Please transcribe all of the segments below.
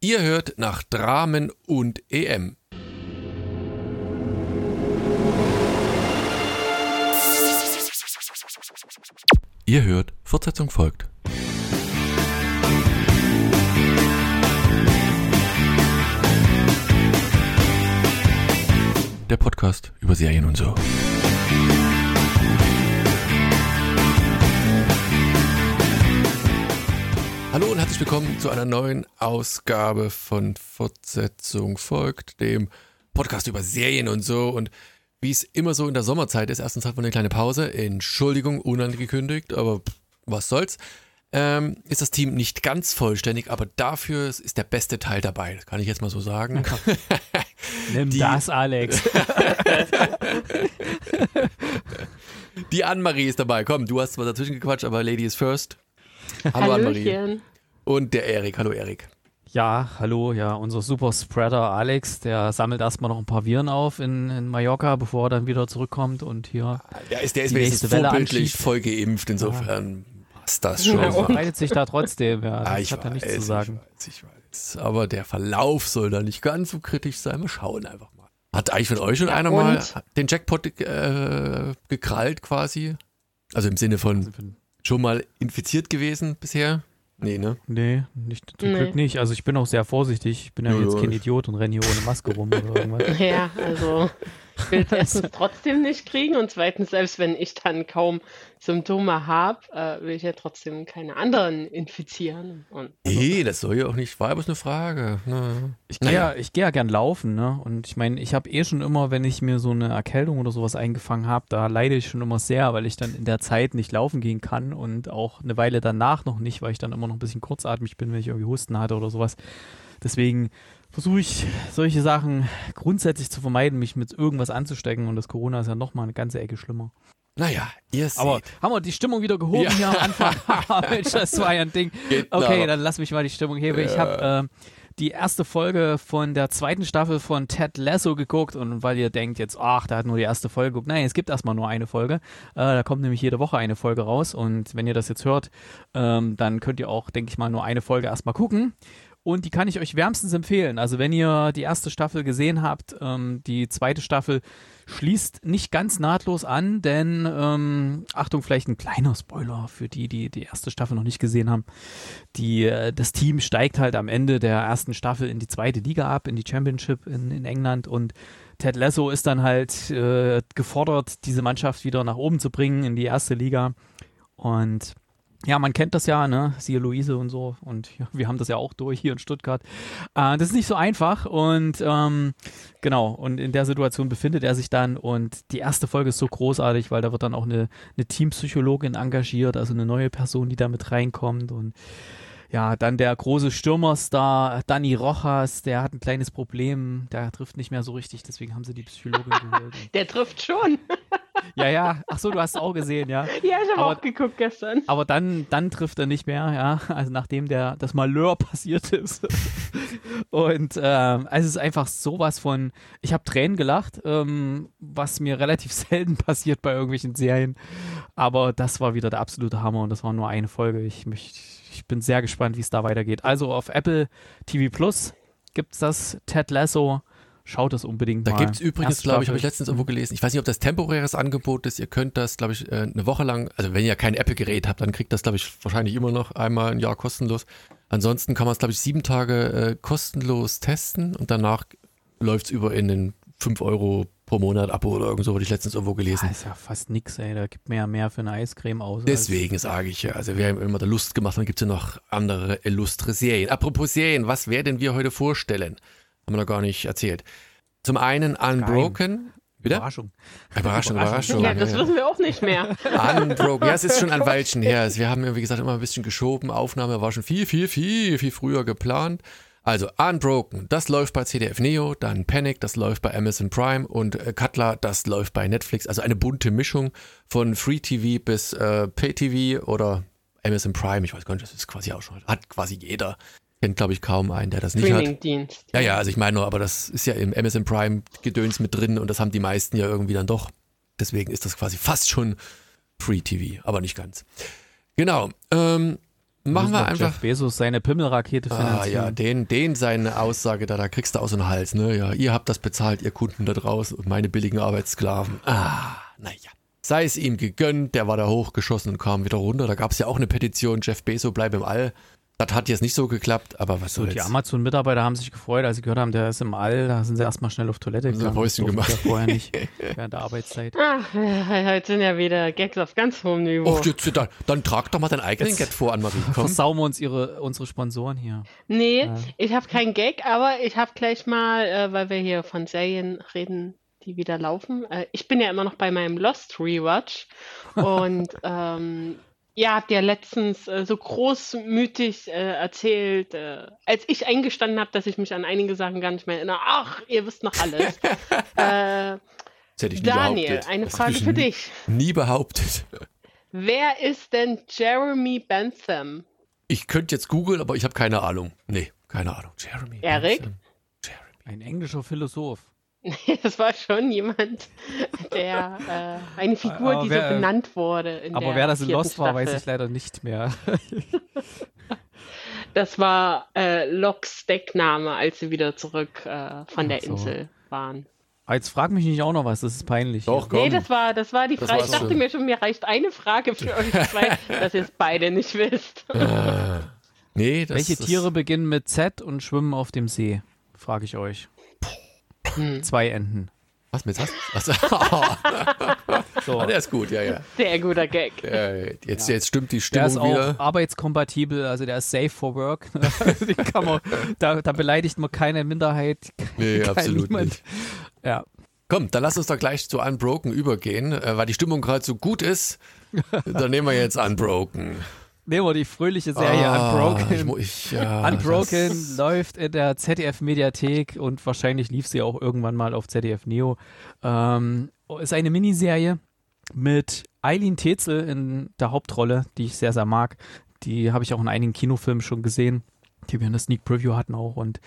Ihr hört nach Dramen und EM. Ihr hört, Fortsetzung folgt. Der Podcast über Serien und so. Hallo und herzlich willkommen zu einer neuen Ausgabe von Fortsetzung folgt, dem Podcast über Serien und so. Und wie es immer so in der Sommerzeit ist, erstens hat man eine kleine Pause. Entschuldigung, unangekündigt, aber was soll's. Ähm, ist das Team nicht ganz vollständig, aber dafür ist der beste Teil dabei. Das kann ich jetzt mal so sagen. Nimm Die- das, Alex. Die Annemarie ist dabei. Komm, du hast zwar dazwischen gequatscht, aber Lady is first. Hallo Annemarie. Und der Erik. Hallo Erik. Ja, hallo, ja, unser Super Spreader Alex, der sammelt erstmal noch ein paar Viren auf in, in Mallorca, bevor er dann wieder zurückkommt und hier Der ist, der ist Die nächste Welle vorbildlich anschiebt. voll geimpft, insofern passt das schon. Ja, und- verbreitet sich da trotzdem, ja. Ah, Das ich hat er nichts zu sagen. Ich weiß, ich weiß. Aber der Verlauf soll da nicht ganz so kritisch sein. Wir schauen einfach mal. Hat eigentlich von euch schon Ja, einer mal und? den Jackpot äh, gekrallt quasi? Also im Sinne von schon mal infiziert gewesen bisher? Nee, ne? Nee, nicht, zum Nee. Glück nicht. Also ich bin auch sehr vorsichtig. Ich bin ja Ja, jetzt kein Idiot und renne hier ohne Maske rum oder irgendwas. Ja, also ich will es erstens trotzdem nicht kriegen und zweitens, selbst wenn ich dann kaum Symptome habe, äh, will ich ja trotzdem keine anderen infizieren. Und also, Nee, das soll ja auch nicht, war ja bloß eine Frage. Ne? Ich gehe ja, ich geh ja gern laufen, ne? Und ich meine, ich habe eh schon immer, wenn ich mir so eine Erkältung oder sowas eingefangen habe, da leide ich schon immer sehr, weil ich dann in der Zeit nicht laufen gehen kann und auch eine Weile danach noch nicht, weil ich dann immer noch ein bisschen kurzatmig bin, wenn ich irgendwie Husten hatte oder sowas. Deswegen versuche ich solche Sachen grundsätzlich zu vermeiden, mich mit irgendwas anzustecken und das Corona ist ja nochmal eine ganze Ecke schlimmer. Naja, ihr seht. Aber haben wir die Stimmung wieder gehoben Ja. hier am Anfang? Mensch, das war ja ein Ding. Genau. Okay, dann lass mich mal die Stimmung heben. Ich habe äh, die erste Folge von der zweiten Staffel von Ted Lasso geguckt und weil ihr denkt jetzt, ach, der hat nur die erste Folge geguckt. Nein, es gibt erstmal nur eine Folge. Äh, da kommt nämlich jede Woche eine Folge raus und wenn ihr das jetzt hört, ähm, dann könnt ihr auch, denke ich mal, nur eine Folge erstmal gucken. Und die kann ich euch wärmstens empfehlen. Also wenn ihr die erste Staffel gesehen habt, ähm, die zweite Staffel schließt nicht ganz nahtlos an, denn ähm, Achtung, vielleicht ein kleiner Spoiler für die, die die erste Staffel noch nicht gesehen haben. Die, äh, das Team steigt halt am Ende der ersten Staffel in die zweite Liga ab, in die Championship in, in England und Ted Lasso ist dann halt äh, gefordert, diese Mannschaft wieder nach oben zu bringen in die erste Liga. Und ja, man kennt das ja, ne? Siehe Luise und so. Und ja, wir haben das ja auch durch hier in Stuttgart. Äh, das ist nicht so einfach. Und ähm, genau, und in der Situation befindet er sich dann. Und die erste Folge ist so großartig, weil da wird dann auch eine, eine Teampsychologin engagiert, also eine neue Person, die da mit reinkommt. Und ja, dann der große Stürmerstar Dani Rojas, der hat ein kleines Problem, der trifft nicht mehr so richtig, deswegen haben sie die Psychologin geholt. Der trifft schon. Ja, ja, ach so, du hast es auch gesehen, ja. Ja, ich habe auch geguckt gestern. Aber dann, dann trifft er nicht mehr, ja. Also nachdem der, das Malheur passiert ist. Und ähm, also es ist einfach sowas von. Ich habe Tränen gelacht, ähm, was mir relativ selten passiert bei irgendwelchen Serien. Aber das war wieder der absolute Hammer und das war nur eine Folge. Ich, mich, ich bin sehr gespannt, wie es da weitergeht. Also auf Apple TV Plus gibt's das Ted Lasso. Schaut es unbedingt Da mal. gibt es übrigens, glaube ich, habe ich letztens irgendwo gelesen, ich weiß nicht, ob das temporäres Angebot ist, ihr könnt das, glaube ich, äh, eine Woche lang, also wenn ihr kein Apple-Gerät habt, dann kriegt das, glaube ich, wahrscheinlich immer noch einmal im Jahr kostenlos. Ansonsten kann man es, glaube ich, sieben Tage äh, kostenlos testen und danach läuft es über in den 5 Euro pro Monat Abo oder irgend so, wurde ich letztens irgendwo gelesen. Ah, ist ja fast nix, ey. Da gibt mir ja mehr für eine Eiscreme aus. Deswegen sage ich ja, also wir haben immer der Lust gemacht, dann gibt es ja noch andere illustre Serien. Apropos Serien, was werden wir heute vorstellen? Haben wir noch gar nicht erzählt. Zum einen Unbroken. Wieder? Überraschung. Überraschung, Überraschung. Ja, das wissen wir auch nicht mehr. Unbroken. Ja, es ist schon ein Weilchen her. Also wir haben ja, wie gesagt, immer ein bisschen geschoben. Aufnahme war schon viel, viel, viel, viel früher geplant. Also Unbroken, das läuft bei CDF Neo, dann Panic, das läuft bei Amazon Prime und äh, Cutler, das läuft bei Netflix. Also eine bunte Mischung von Free TV bis äh, Pay TV oder Amazon Prime. Ich weiß gar nicht, das ist quasi auch schon, hat quasi jeder. Kennt, glaube ich, kaum einen, der das nicht hat. Ja, ja, also ich meine nur, aber das ist ja im Amazon Prime Gedöns mit drin und das haben die meisten ja irgendwie dann doch. Deswegen ist das quasi fast schon Free TV, aber nicht ganz. Genau. Ähm, Machen wir Jeff einfach. Bezos seine Pimmelrakete Ah finanzieren. ja, den, den seine Aussage da, da kriegst du aus den Hals, ne? Ja, ihr habt das bezahlt, ihr Kunden da draußen und meine billigen Arbeitssklaven. Ah, naja. Sei es ihm gegönnt, der war da hochgeschossen und kam wieder runter. Da gab es ja auch eine Petition, Jeff Bezos bleib im All. Das hat jetzt nicht so geklappt, aber was So, soll's. die Amazon-Mitarbeiter haben sich gefreut, als sie gehört haben, der ist im All. Da sind sie erstmal schnell auf Toilette Haben gegangen. Päuschen Durften gemacht. vorher nicht, während der Arbeitszeit. Ah, äh, heute sind ja wieder Gags auf ganz hohem Niveau. Och, jetzt, dann, dann trag doch mal deinen eigenen Gag vor, Anne-Marie. Komm. Versauen wir uns ihre, unsere Sponsoren hier. Nee, Ja. ich habe keinen Gag, aber ich habe gleich mal, äh, weil wir hier von Serien reden, die wieder laufen. Äh, ich bin ja immer noch bei meinem Lost Rewatch und ähm, ihr habt ja letztens äh, so großmütig äh, erzählt, äh, als ich eingestanden habe, dass ich mich an einige Sachen gar nicht mehr erinnere. Ach, ihr wisst noch alles. äh, Das hätte ich nie Daniel, behauptet. eine Das Frage für dich. Nie behauptet. Wer ist denn Jeremy Bentham? Ich könnte jetzt googeln, aber ich habe keine Ahnung. Nee, keine Ahnung. Jeremy. Erik? Bentham. Jeremy. Ein englischer Philosoph. Das war schon jemand, der äh, eine Figur, Aber die wer- so benannt wurde. In Aber der wer das in Lost war, weiß Staffel. ich leider nicht mehr. Das war äh, Locks Deckname, als sie wieder zurück äh, von der so. Insel waren. Aber jetzt frag mich nicht auch noch was, das ist peinlich. Doch, Nee, komm. das war, das war die Das Frage. Ich dachte mir schon, mir reicht eine Frage für euch zwei, dass ihr es beide nicht wisst. Äh, nee, das Welche das- Tiere beginnen mit Z und schwimmen auf dem See? Frage ich euch. Hm. Zwei Enten. Was mit was? Was? So. Ah, der ist gut, ja, ja. Sehr guter Gag. ja jetzt, jetzt stimmt die Der Stimmung ist auch wieder. arbeitskompatibel, also der ist safe for work. Man, da, da beleidigt man keine Minderheit. Nee, kein absolut niemand. nicht. Ja. Komm, dann lass uns doch gleich zu Unbroken übergehen, äh, weil die Stimmung gerade so gut ist. Dann nehmen wir jetzt Unbroken. Wir die fröhliche Serie Ah, Unbroken. Ich, ich, ja, Unbroken läuft in der ZDF-Mediathek und wahrscheinlich lief sie auch irgendwann mal auf ZDF Neo. Ähm, ist eine Miniserie mit Eileen Tetzel in der Hauptrolle, die ich sehr, sehr mag. Die habe ich auch in einigen Kinofilmen schon gesehen, die wir in der Sneak Preview hatten auch. Und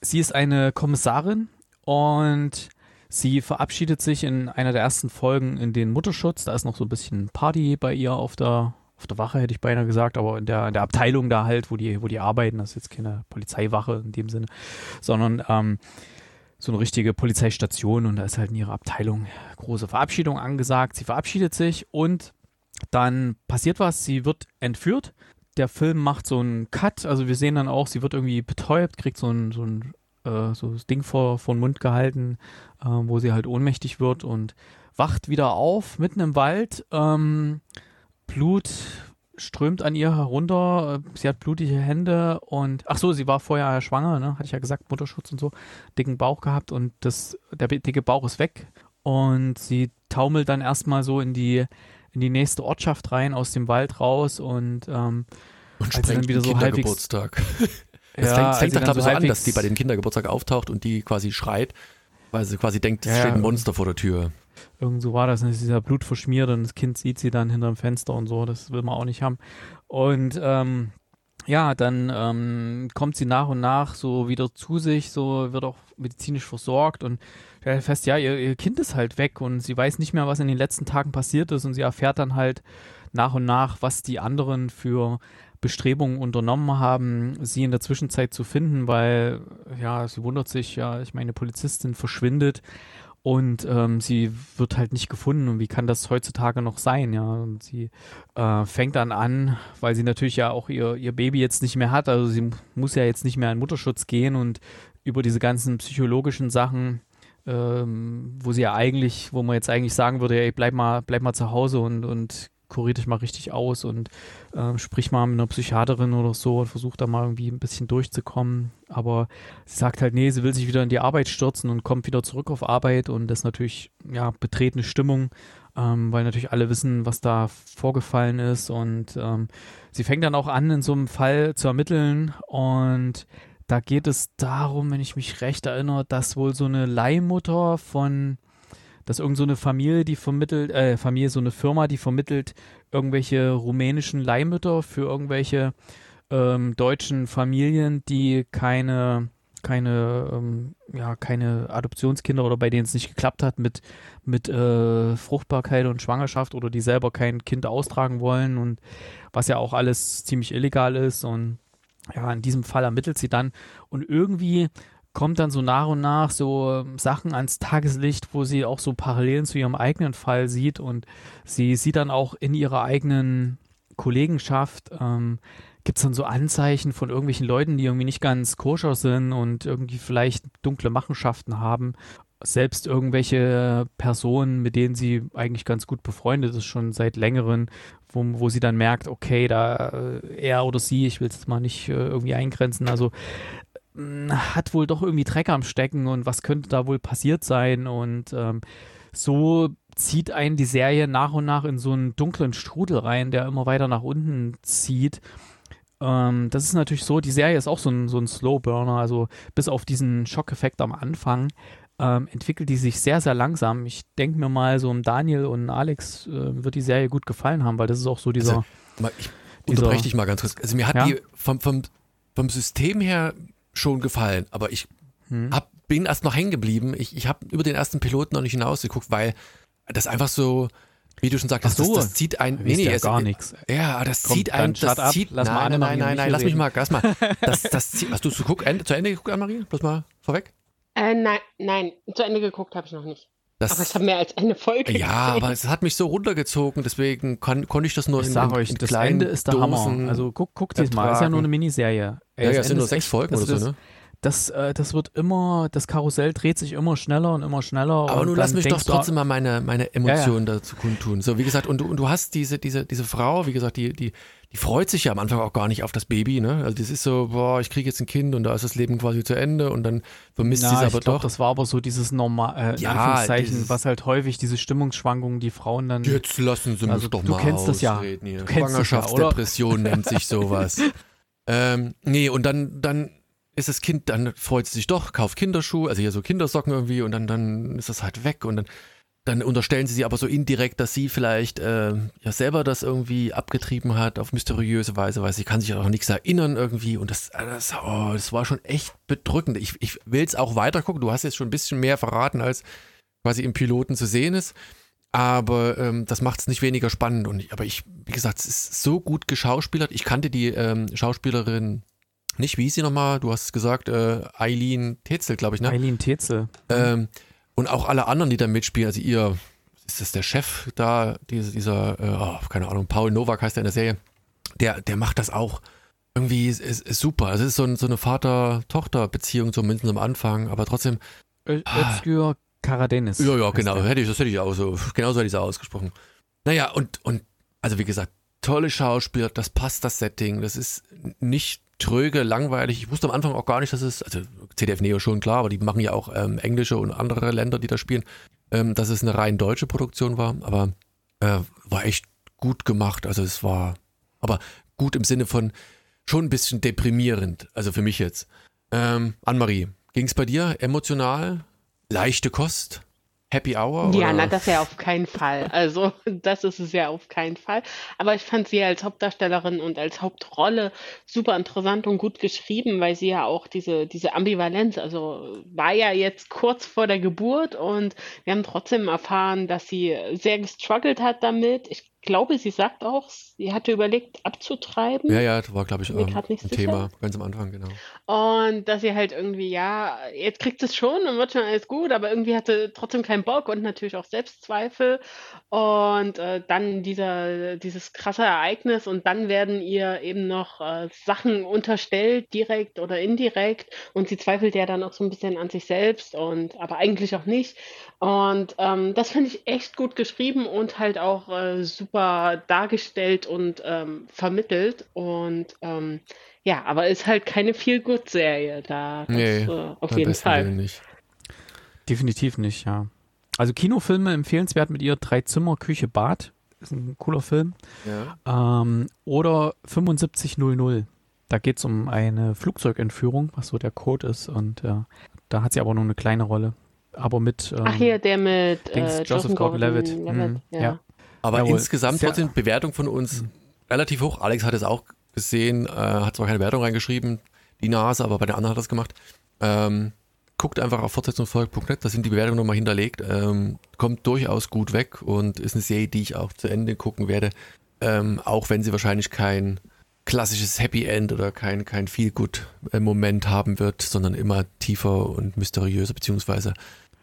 sie ist eine Kommissarin und sie verabschiedet sich in einer der ersten Folgen in den Mutterschutz. Da ist noch so ein bisschen Party bei ihr auf der auf der Wache hätte ich beinahe gesagt, aber in der, in der Abteilung da halt, wo die, wo die arbeiten, das ist jetzt keine Polizeiwache in dem Sinne, sondern ähm, so eine richtige Polizeistation und da ist halt in ihrer Abteilung große Verabschiedung angesagt. Sie verabschiedet sich und dann passiert was, sie wird entführt. Der Film macht so einen Cut, also wir sehen dann auch, sie wird irgendwie betäubt, kriegt so ein, so ein äh, so das Ding vor, vor den Mund gehalten, äh, wo sie halt ohnmächtig wird und wacht wieder auf, mitten im Wald. Ähm, Blut strömt an ihr herunter. Sie hat blutige Hände und ach so, sie war vorher schwanger, ne? Hatte ich ja gesagt, Mutterschutz und so, dicken Bauch gehabt und das der dicke Bauch ist weg und sie taumelt dann erstmal so in die in die nächste Ortschaft rein aus dem Wald raus und ähm, Und sprengt wieder den so halbwegs Kindergeburtstag. Es ja, fängt, fängt doch, glaube ich, so an, dass halbwegs- die bei dem Kindergeburtstag auftaucht und die quasi schreit, weil sie quasi denkt, es Ja, steht ein. Monster vor der Tür. Irgend so war das, und es ist ja Blut verschmiert und das Kind sieht sie dann hinterm Fenster und so, das will man auch nicht haben. Und ähm, ja, dann ähm, kommt sie nach und nach so wieder zu sich, so wird auch medizinisch versorgt und stellt fest, ja, ihr, ihr Kind ist halt weg und sie weiß nicht mehr, was in den letzten Tagen passiert ist und sie erfährt dann halt nach und nach, was die anderen für Bestrebungen unternommen haben, sie in der Zwischenzeit zu finden, weil ja, sie wundert sich, ja, ich meine, Polizistin verschwindet und ähm, sie wird halt nicht gefunden. Und wie kann das heutzutage noch sein, ja, und sie äh, fängt dann an, weil sie natürlich ja auch ihr, ihr Baby jetzt nicht mehr hat, also sie muss ja jetzt nicht mehr in Mutterschutz gehen. Und über diese ganzen psychologischen Sachen, ähm, wo sie ja eigentlich, wo man jetzt eigentlich sagen würde, ey, bleib mal, bleib mal zu Hause und, und kurier dich mal richtig aus und ähm, sprich mal mit einer Psychiaterin oder so und versuch da mal irgendwie ein bisschen durchzukommen. Aber sie sagt halt, nee, sie will sich wieder in die Arbeit stürzen und kommt wieder zurück auf Arbeit und das ist natürlich, ja, betretene Stimmung, ähm, weil natürlich alle wissen, was da vorgefallen ist und ähm, sie fängt dann auch an, in so einem Fall zu ermitteln und da geht es darum, wenn ich mich recht erinnere, dass wohl so eine Leihmutter von, dass irgend so Familie, die vermittelt, äh, Familie, so eine Firma, die vermittelt irgendwelche rumänischen Leihmütter für irgendwelche ähm, deutschen Familien, die keine keine, ähm, ja, keine Adoptionskinder oder bei denen es nicht geklappt hat mit, mit äh, Fruchtbarkeit und Schwangerschaft oder die selber kein Kind austragen wollen und was ja auch alles ziemlich illegal ist und ja, in diesem Fall ermittelt sie dann und irgendwie kommt dann so nach und nach so ähm, Sachen ans Tageslicht, wo sie auch so Parallelen zu ihrem eigenen Fall sieht und sie sieht dann auch in ihrer eigenen Kollegenschaft ähm, gibt es dann so Anzeichen von irgendwelchen Leuten, die irgendwie nicht ganz koscher sind und irgendwie vielleicht dunkle Machenschaften haben. Selbst irgendwelche Personen, mit denen sie eigentlich ganz gut befreundet ist, schon seit längerem, wo, wo sie dann merkt, okay, da äh, er oder sie, ich will es mal nicht äh, irgendwie eingrenzen, also hat wohl doch irgendwie Dreck am Stecken und was könnte da wohl passiert sein und ähm, so zieht einen die Serie nach und nach in so einen dunklen Strudel rein, der immer weiter nach unten zieht. Ähm, das ist natürlich so, die Serie ist auch so ein, so ein Slow-Burner, also bis auf diesen Schockeffekt am Anfang ähm, entwickelt die sich sehr, sehr langsam. Ich denke mir mal, so um Daniel und Alex äh, wird die Serie gut gefallen haben, weil das ist auch so dieser. Also, ich unterbreche dich mal ganz kurz. Also mir hat ja? die vom, vom, vom System her schon gefallen, aber ich hm. hab, bin erst noch hängen geblieben. Ich, ich habe über den ersten Piloten noch nicht hinausgeguckt, weil das einfach so, wie du schon sagst, so, das, das, zieht ein, nee, nee, ja gar nichts. Ja, das Kommt, zieht ein, das ab, zieht, lass nein, mal nein, nein, nein, lass mich mal, lass mal, das, das zieht, hast du zu, guck, zu Ende geguckt, Anne-Marie? Bloß mal vorweg? Äh, nein, nein, zu Ende geguckt habe ich noch nicht. Das, aber es hat mehr als eine Folge. Ja, gesehen. aber es hat mich so runtergezogen, deswegen kann, konnte ich das nur ich in, sag euch, in das Ende ist der Dosen Hammer. Also guck, guck dir mal, ist ja nur eine Miniserie. Ey, ja, ja, es sind nur sechs Folgen oder so, ne? das, äh, das wird immer, das Karussell dreht sich immer schneller und immer schneller. Aber nun lass mich doch trotzdem mal meine, meine Emotionen ja, ja. dazu kundtun. So, wie gesagt, und du, und du hast diese, diese, diese Frau, wie gesagt, die, die, die freut sich ja am Anfang auch gar nicht auf das Baby, ne? Also das ist so, boah, ich kriege jetzt ein Kind und da ist das Leben quasi zu Ende und dann vermisst sie es aber glaub, doch. Das war aber so dieses normal, äh, ja, dieses, was halt häufig diese Stimmungsschwankungen, die Frauen dann. Jetzt lassen sie mich also, doch du mal kennst das ja. Hier. Du Schwangerschaftsdepression ja, nennt sich sowas. ähm, nee, und dann, dann ist das Kind, dann freut es sich doch, kauft Kinderschuhe, also hier so Kindersocken irgendwie und dann, dann ist das halt weg und dann, dann unterstellen sie sie aber so indirekt, dass sie vielleicht äh, ja selber das irgendwie abgetrieben hat auf mysteriöse Weise, weil sie kann sich auch nichts erinnern irgendwie und das, das, oh, das war schon echt bedrückend. Ich, ich will es auch weiter gucken, du hast jetzt schon ein bisschen mehr verraten, als quasi im Piloten zu sehen ist. Aber ähm, das macht es nicht weniger spannend. Und, aber ich, wie gesagt, es ist so gut geschauspielert. Ich kannte die ähm, Schauspielerin nicht, wie hieß sie nochmal? Du hast gesagt, äh, Eileen Tetzel, glaube ich, ne? Eileen Tetzel. Ähm, und auch alle anderen, die da mitspielen, also ihr, ist das der Chef da, dieser, dieser äh, oh, keine Ahnung, Paul Nowak heißt der in der Serie, der, der macht das auch irgendwie ist, ist, ist super. Also es ist so, ein, so eine Vater-Tochter-Beziehung zumindest am Anfang, aber trotzdem. Özgür ah, Karadenis. Ja, ja, genau. Hätte ich, das hätte ich auch so, genauso hätte ich es ausgesprochen. Naja, und, und, also wie gesagt, tolle Schauspieler, das passt das Setting, das ist nicht tröge, langweilig. Ich wusste am Anfang auch gar nicht, dass es, also CDF Neo schon klar, aber die machen ja auch ähm, englische und andere Länder, die da spielen, ähm, dass es eine rein deutsche Produktion war, aber äh, war echt gut gemacht. Also es war, aber gut im Sinne von schon ein bisschen deprimierend, also für mich jetzt. Ähm, Anne-Marie, ging es bei dir emotional? Leichte Kost? Happy Hour? Ja, oder? na, das ja auf keinen Fall. Also, das ist es ja auf keinen Fall. Aber ich fand sie als Hauptdarstellerin und als Hauptrolle super interessant und gut geschrieben, weil sie ja auch diese, diese Ambivalenz, also war ja jetzt kurz vor der Geburt und wir haben trotzdem erfahren, dass sie sehr gestruggelt hat damit. Ich glaube, sie sagt auch, sie hatte überlegt, abzutreiben. Ja, ja, das war, glaube ich, ähm, ein sicher. Thema ganz am Anfang, genau. Und dass sie halt irgendwie, ja, jetzt kriegt es schon und wird schon alles gut, aber irgendwie hatte trotzdem keinen Bock und natürlich auch Selbstzweifel. Und äh, dann dieser, dieses krasse Ereignis und dann werden ihr eben noch äh, Sachen unterstellt, direkt oder indirekt. Und sie zweifelt ja dann auch so ein bisschen an sich selbst und aber eigentlich auch nicht. Und ähm, das finde ich echt gut geschrieben und halt auch äh, super dargestellt und ähm, vermittelt. Und ähm, ja, aber ist halt keine Feel-Good-Serie da. Das, nee, äh, auf jeden Fall. Nicht. Definitiv nicht, ja. Also Kinofilme empfehlenswert mit ihr Drei Zimmer, Küche, Bad. Ist ein cooler Film. Ja. Ähm, oder 7500. Da geht es um eine Flugzeugentführung, was so der Code ist. Und äh, da hat sie aber nur eine kleine Rolle aber mit. Ähm, Ach hier, der mit äh, Joseph Gordon-Levitt. Mhm, ja. ja. Aber Jawohl. insgesamt trotzdem Bewertung von uns mhm. relativ hoch. Alex hat es auch gesehen, äh, hat zwar keine Wertung reingeschrieben, die Nase, aber bei der anderen hat es gemacht. Ähm, guckt einfach auf fortsetzungsfolg.net, da sind die Bewertungen nochmal hinterlegt. Ähm, kommt durchaus gut weg und ist eine Serie, die ich auch zu Ende gucken werde. Ähm, auch wenn sie wahrscheinlich kein klassisches Happy End oder kein, kein Feel-Good-Moment haben wird, sondern immer tiefer und mysteriöser beziehungsweise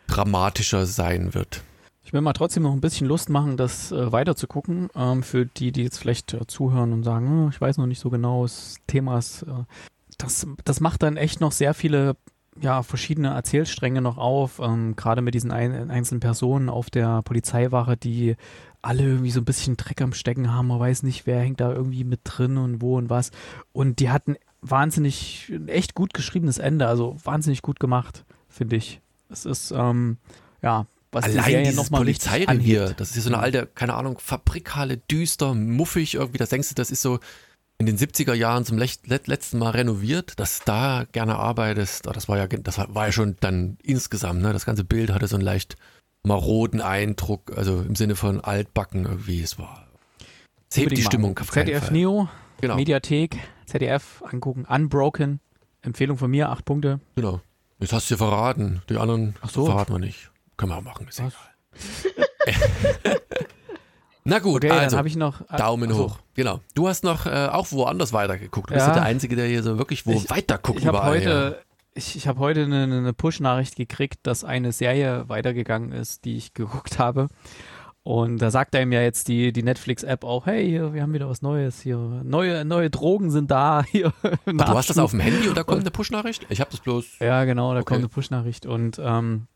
dramatischer sein wird. Ich will mal trotzdem noch ein bisschen Lust machen, das äh, weiter zu gucken. Ähm, für die, die jetzt vielleicht äh, zuhören und sagen, oh, ich weiß noch nicht so genau, das Thema ist, äh, das, das macht dann echt noch sehr viele ja, verschiedene Erzählstränge noch auf, ähm, gerade mit diesen ein, einzelnen Personen auf der Polizeiwache, die alle irgendwie so ein bisschen Dreck am Stecken haben. Man weiß nicht, wer hängt da irgendwie mit drin und wo und was. Und die hatten wahnsinnig, echt gut geschriebenes Ende, also wahnsinnig gut gemacht, finde ich. Es ist, ähm, ja, was Allein die Serie nochmal Polizeirevier, das ist ja so eine alte, keine Ahnung, Fabrikhalle, düster, muffig irgendwie, das denkst du, das ist so in den 70er Jahren zum letzten Mal renoviert, dass du da gerne arbeitest, das war ja, das war ja schon dann insgesamt, ne, das ganze Bild hatte so einen leicht maroden Eindruck, also im Sinne von altbacken irgendwie. Es war. Es hebt die Stimmung. Auf ZDF Neo, genau. Mediathek, ZDF angucken, Unbroken. Empfehlung von mir, acht Punkte. Genau. Jetzt hast du ja verraten. Die anderen so. verraten wir nicht. Können wir auch machen, ist egal. Na gut, okay, also dann ich noch, äh, Daumen achso. hoch. Genau. Du hast noch äh, auch woanders weitergeguckt. Du bist ja der Einzige, der hier so wirklich wo ich, weiter guckt ich überall. Heute, ich, ich habe heute eine, eine Push-Nachricht gekriegt, dass eine Serie weitergegangen ist, die ich geguckt habe. Und da sagt einem ja jetzt die, die Netflix-App auch, hey, hier, wir haben wieder was Neues hier. Neue, neue Drogen sind da. Hier, du hast das auf dem Handy und da kommt eine Push-Nachricht? Ich habe das bloß. Ja, genau, da okay. kommt eine Push-Nachricht. Und ähm,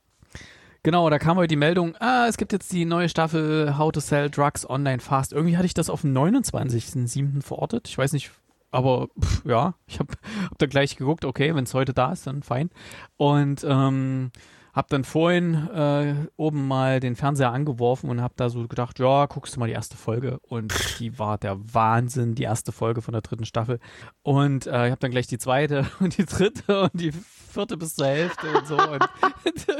genau, da kam heute die Meldung, ah, es gibt jetzt die neue Staffel How to Sell Drugs Online Fast. Irgendwie hatte ich das auf dem 29.07. verortet. Ich weiß nicht, aber pff, ja, ich habe hab da gleich geguckt, okay, wenn es heute da ist, dann fein. Und ähm, habe dann vorhin äh, oben mal den Fernseher angeworfen und habe da so gedacht, ja, guckst du mal die erste Folge. Und die war der Wahnsinn, die erste Folge von der dritten Staffel. Und äh, ich habe dann gleich die zweite und die dritte und die vierte bis zur Hälfte und so. Und